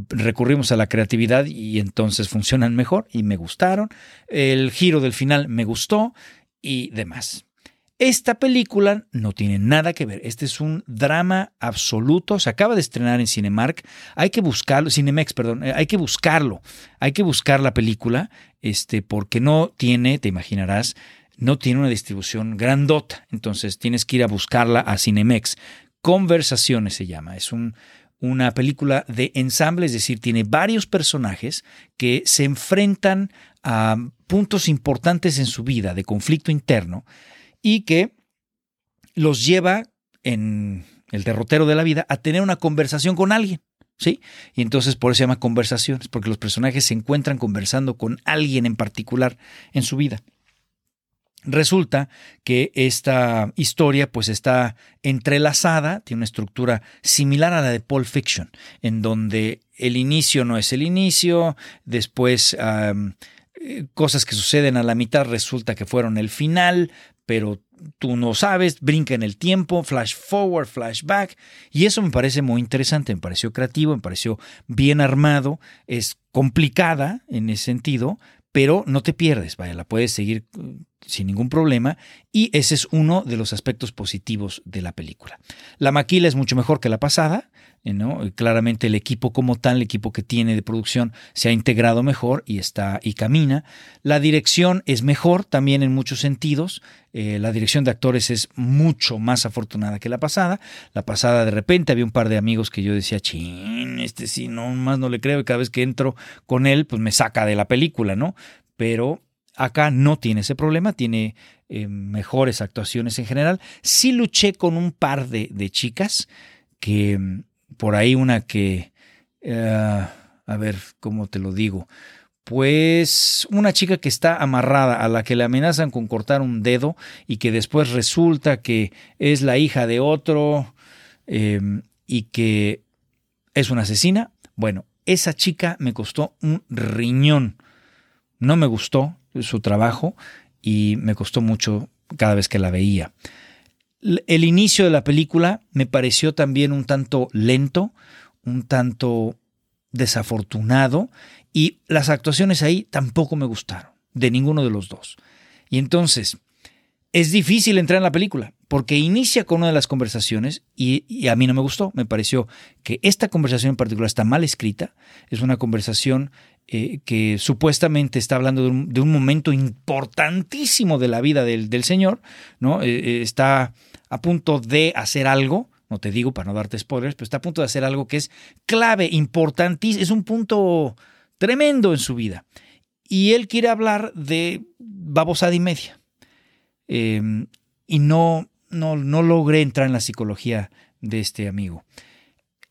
recurrimos a la creatividad y entonces funcionan mejor y me gustaron, el giro del final me gustó y demás. Esta película no tiene nada que ver. Este es un drama absoluto. Se acaba de estrenar en Cinemark. Hay que buscarlo, Cinemex, perdón. Eh, hay que buscarlo. Hay que buscar la película, este, porque no tiene, te imaginarás, no tiene una distribución grandota. Entonces tienes que ir a buscarla a Cinemex. Conversaciones se llama. Es un, una película de ensamble, es decir, tiene varios personajes que se enfrentan a puntos importantes en su vida de conflicto interno y que los lleva en el derrotero de la vida a tener una conversación con alguien. ¿Sí? Y entonces por eso se llama conversaciones, porque los personajes se encuentran conversando con alguien en particular en su vida. Resulta que esta historia pues está entrelazada, tiene una estructura similar a la de Pulp Fiction, en donde el inicio no es el inicio, después eh, cosas que suceden a la mitad resulta que fueron el final, pero tú no sabes, brinca en el tiempo, flash forward, flashback, y eso me parece muy interesante, me pareció creativo, me pareció bien armado, es complicada en ese sentido, pero no te pierdes, vaya, la puedes seguir mm, sin ningún problema y ese es uno de los aspectos positivos de la película. La maquila es mucho mejor que la pasada, eh, ¿no? Claramente el equipo como tal, el equipo que tiene de producción se ha integrado mejor y está y camina. La dirección es mejor también en muchos sentidos. Eh, la dirección de actores es mucho más afortunada que la pasada. La pasada de repente había un par de amigos que yo decía, chin, este sí, no más no le creo y cada vez que entro con él, pues me saca de la película, ¿no? Pero Acá no tiene ese problema, tiene eh, mejores actuaciones en general. Sí luché con un par de, chicas, que mm, por ahí una que, eh, a ver, ¿cómo te lo digo? Pues una chica que está amarrada, a la que le amenazan con cortar un dedo y que después resulta que es la hija de otro em, y que es una asesina. Bueno, esa chica me costó un riñón. No me gustó, su trabajo y me costó mucho cada vez que la veía. El inicio de la película me pareció también un tanto lento, un tanto desafortunado y las actuaciones ahí tampoco me gustaron, de ninguno de los dos. Y entonces, es difícil entrar en la película porque inicia con una de las conversaciones y, a mí no me gustó. Me pareció que esta conversación en particular está mal escrita. Es una conversación eh, que supuestamente está hablando de un, momento importantísimo de la vida del, Señor. ¿no? Eh, eh, está a punto de hacer algo. No te digo para no darte spoilers, pero está a punto de hacer algo que es clave, importantísimo. Es un punto tremendo en su vida. Y él quiere hablar de babosada y media. y no, no, no logré entrar en la psicología de este amigo.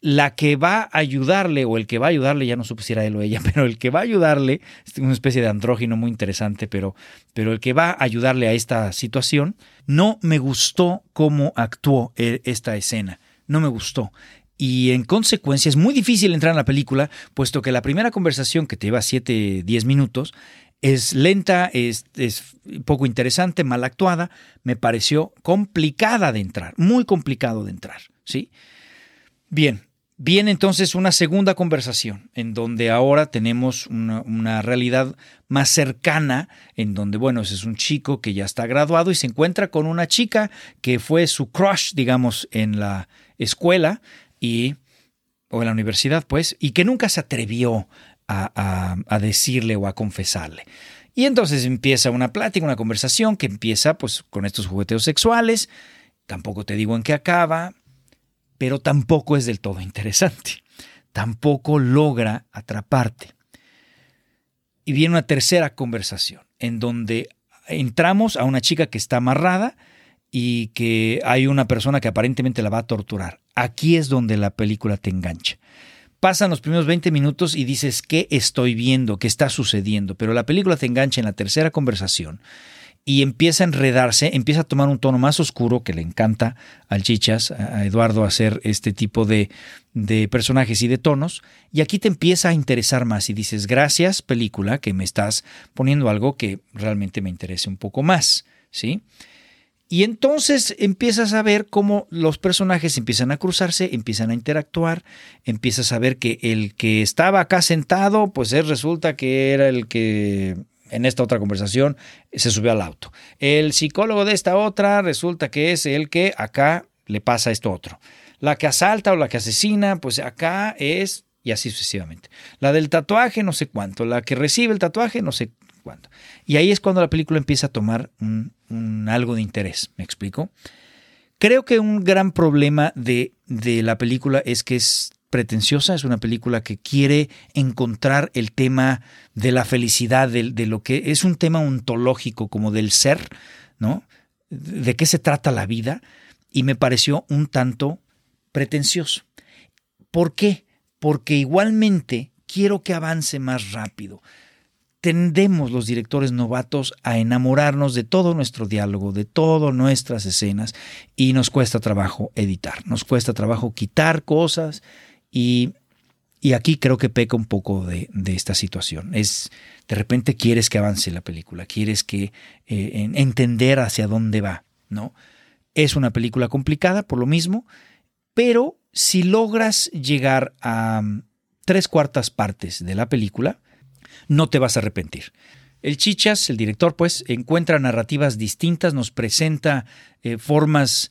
La que va a ayudarle, o el que va a ayudarle, ya no supe si era él o ella, pero el que va a ayudarle, es una especie de andrógino muy interesante, pero, pero el que va a ayudarle a esta situación, no me gustó cómo actuó e, esta escena. No me gustó y en consecuencia es muy difícil entrar en la película, puesto que la primera conversación que te lleva 7, 10 minutos es lenta, es, poco interesante, mal actuada, me pareció complicada de entrar, muy complicado de entrar, ¿sí? Bien, viene entonces una segunda conversación, en donde ahora tenemos una, realidad más cercana, en donde, bueno, es un chico que ya está graduado y se encuentra con una chica que fue su crush, digamos, en la escuela y o en la universidad, pues, y que nunca se atrevió a, decirle o a confesarle. Y entonces empieza una plática, una conversación que empieza pues con estos jugueteos sexuales. Tampoco te digo en qué acaba, pero tampoco es del todo interesante. Tampoco logra atraparte. Y viene una tercera conversación en donde entramos a una chica que está amarrada y que hay una persona que aparentemente la va a torturar. Aquí es donde la película te engancha pasan los primeros 20 minutos y dices, ¿qué estoy viendo? ¿Qué está sucediendo? Pero la película te engancha en la tercera conversación y empieza a enredarse, empieza a tomar un tono más oscuro que le encanta al Chichas, a Eduardo, hacer este tipo de, de personajes y de tonos. Y aquí te empieza a interesar más y dices, gracias película, que me estás poniendo algo que realmente me interese un poco más. ¿Sí? Y entonces empiezas a ver cómo los personajes empiezan a cruzarse, empiezan a interactuar, empiezas a ver que el que estaba acá sentado, pues él resulta que era el que en esta otra conversación se subió al auto. El psicólogo de esta otra resulta que es el que acá le pasa esto otro. La que asalta o la que asesina, pues acá es y así sucesivamente. La del tatuaje, no sé cuánto. La que recibe el tatuaje, no sé cuánto. Y ahí es cuando la película empieza a tomar algo de interés. ¿Me explico? Creo que un gran problema de, de la película es que es pretenciosa, es una película que quiere encontrar el tema de la felicidad, de, de, lo que es un tema ontológico, como del ser, ¿no? De qué se trata la vida, y me pareció un tanto pretencioso. ¿Por qué? Porque igualmente quiero que avance más rápido. Tendemos los directores novatos a enamorarnos de todo nuestro diálogo, de todas nuestras escenas, y nos cuesta trabajo editar, nos cuesta trabajo quitar cosas y, aquí creo que peca un poco de, esta situación. Es, de repente quieres que avance la película, quieres que eh, entender hacia dónde va, ¿no? Es una película complicada por lo mismo, pero si logras llegar a mm, tres cuartas partes de la película, no te vas a arrepentir. El Chichas, el director, pues, encuentra narrativas distintas, nos presenta eh, formas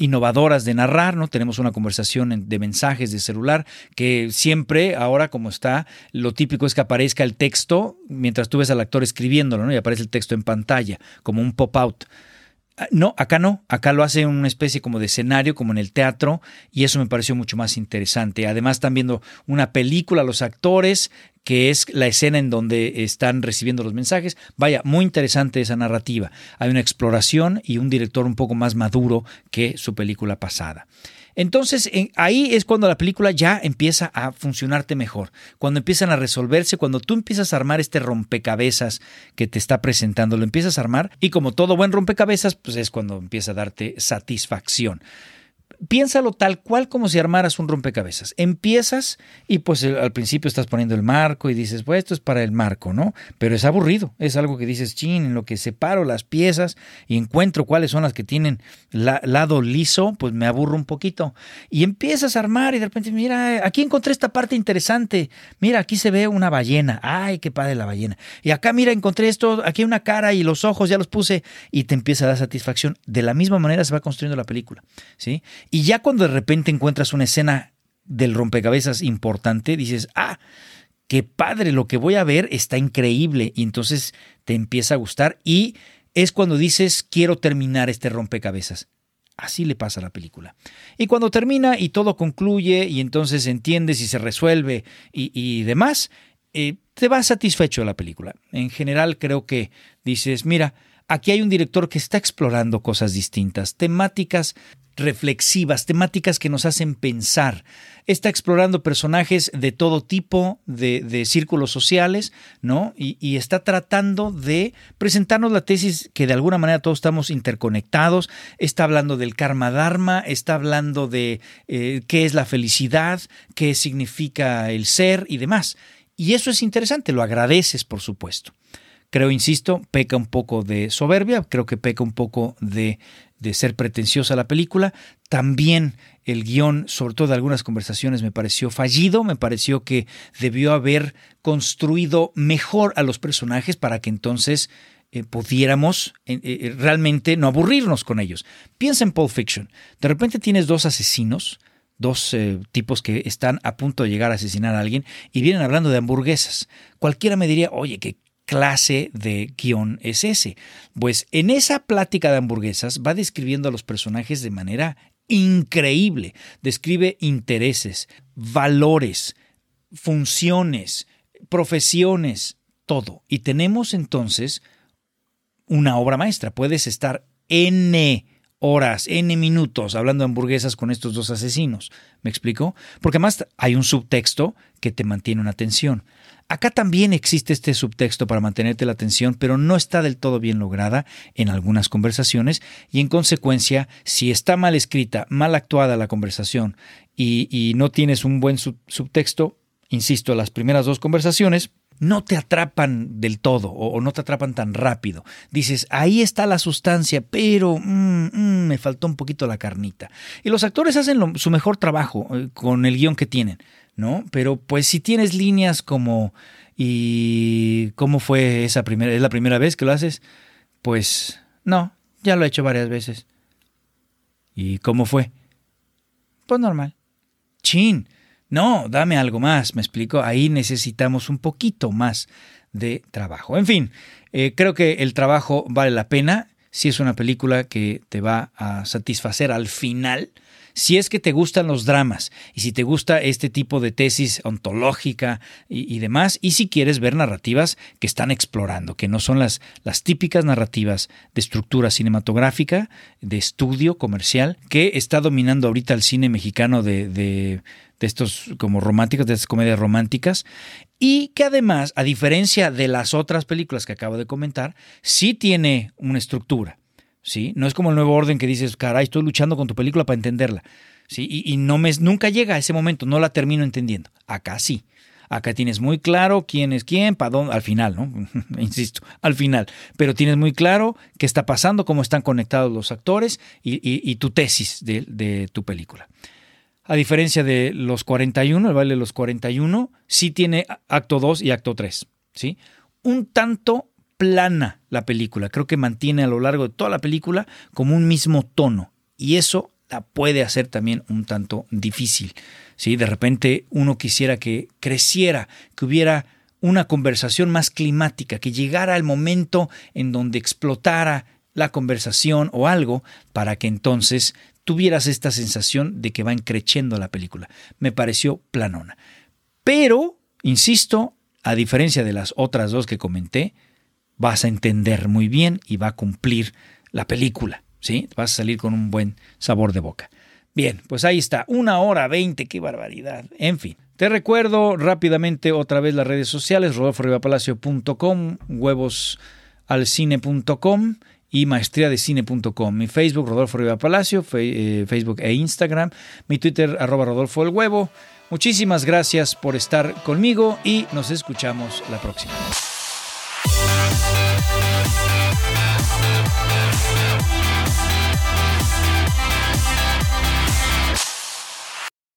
innovadoras de narrar, ¿no? Tenemos una conversación de mensajes de celular que siempre, ahora como está, lo típico es que aparezca el texto mientras tú ves al actor escribiéndolo, ¿no? Y aparece el texto en pantalla, como un pop-out. Ah, no, acá no, acá lo hace en una especie como de escenario, como en el teatro, y eso me pareció mucho más interesante. Además, están viendo una película, los actores, que es la escena en donde están recibiendo los mensajes. Vaya, muy interesante esa narrativa. Hay una exploración y un director un poco más maduro que su película pasada. Entonces ahí es cuando la película ya empieza a funcionarte mejor, cuando empiezan a resolverse, cuando tú empiezas a armar este rompecabezas que te está presentando, lo empiezas a armar y como todo buen rompecabezas, pues es cuando empieza a darte satisfacción piénsalo tal cual como si armaras un rompecabezas. Empiezas y pues al principio estás poniendo el marco y dices, pues esto es para el marco, ¿no? Pero es aburrido, es algo que dices, chin, en lo que separo las piezas y encuentro cuáles son las que tienen lado liso, pues me aburro un poquito. Y empiezas a armar y de repente, mira, aquí encontré esta parte interesante, mira, aquí se ve una ballena, ay, qué padre la ballena. Y acá, mira, encontré esto, aquí una cara y los ojos ya los puse y te empieza a dar satisfacción. De la misma manera se va construyendo la película, ¿sí? Y ya cuando de repente encuentras una escena del rompecabezas importante, dices, ah, qué padre, lo que voy a ver está increíble. Y entonces te empieza a gustar y es cuando dices, quiero terminar este rompecabezas. Así le pasa a la película. Y cuando termina y todo concluye y entonces entiendes y se resuelve y, demás, eh, te va satisfecho la película. En general creo que dices, mira, aquí hay un director que está explorando cosas distintas, temáticas reflexivas, temáticas que nos hacen pensar. Está explorando personajes de todo tipo, de, círculos sociales, ¿no? Y, está tratando de presentarnos la tesis que de alguna manera todos estamos interconectados. Está hablando del karma dharma, está hablando de eh, qué es la felicidad, qué significa el ser y demás. Y eso es interesante, lo agradeces, por supuesto. Creo, insisto, peca un poco de soberbia, creo que peca un poco de, de ser pretenciosa la película. También el guion, sobre todo de algunas conversaciones, me pareció fallido, me pareció que debió haber construido mejor a los personajes para que entonces eh, pudiéramos eh, eh, realmente no aburrirnos con ellos. Piensa en Pulp Fiction. De repente tienes dos asesinos, dos tipos que están a punto de llegar a asesinar a alguien y vienen hablando de hamburguesas. Cualquiera me diría, oye, qué clase de guion es ese? Pues en esa plática de hamburguesas va describiendo a los personajes de manera increíble. Describe intereses, valores, funciones, profesiones, todo. Y tenemos entonces una obra maestra. Puedes estar N horas, N minutos hablando de hamburguesas con estos dos asesinos. ¿Me explico? Porque además hay un subtexto que te mantiene una atención. Acá también existe este subtexto para mantenerte la atención, pero no está del todo bien lograda en algunas conversaciones y en consecuencia, si está mal escrita, mal actuada la conversación y, no tienes un buen subtexto, insisto, las primeras dos conversaciones, no te atrapan del todo o, no te atrapan tan rápido. Dices, ahí está la sustancia, pero mm, mm, me faltó un poquito la carnita. Y los actores hacen su mejor trabajo eh, con el guion que tienen. ¿No? Pero pues si tienes líneas como ¿Y cómo fue esa primera? ¿Es la primera vez que lo haces? Pues no, ya lo he hecho varias veces. ¿Y cómo fue? Pues normal. Chin, no, dame algo más, me explico. Ahí necesitamos un poquito más de trabajo. En fin, eh, creo que el trabajo vale la pena si es una película que te va a satisfacer al final si es que te gustan los dramas y si te gusta este tipo de tesis ontológica y, demás, y si quieres ver narrativas que están explorando, que no son las, las típicas narrativas de estructura cinematográfica, de estudio comercial, que está dominando ahorita el cine mexicano de, de, de estos como románticos, de estas comedias románticas, y que además, a diferencia de las otras películas que acabo de comentar, sí tiene una estructura. ¿Sí? No es como el nuevo orden que dices, caray, estoy luchando con tu película para entenderla, ¿sí? Y, no me, nunca llega a ese momento, no la termino entendiendo. Acá sí. Acá tienes muy claro quién es quién, para dónde, al final, ¿no? Insisto, al final. Pero tienes muy claro qué está pasando, cómo están conectados los actores y, tu tesis de, tu película. A diferencia de los 41, el baile de los 41, sí tiene acto 2 y acto 3, ¿sí? Un tanto plana la película. Creo que mantiene a lo largo de toda la película como un mismo tono. Y eso la puede hacer también un tanto difícil. ¿sí? De repente uno quisiera que creciera, que hubiera una conversación más climática, que llegara el momento en donde explotara la conversación o algo para que entonces tuvieras esta sensación de que va encrechendo la película. Me pareció planona. Pero, insisto, a diferencia de las otras dos que comenté, vas a entender muy bien y va a cumplir la película, ¿sí? Vas a salir con un buen sabor de boca. Bien, pues ahí está, una hora veinte, qué barbaridad. En fin, te recuerdo rápidamente otra vez las redes sociales, rodolforribapalacio.com, huevosalcine.com y maestriadecine.com. Mi Facebook, Rodolfo Riva Palacio, eh, Facebook e Instagram. Mi Twitter, arroba Rodolfo el Huevo. Muchísimas gracias por estar conmigo y nos escuchamos la próxima.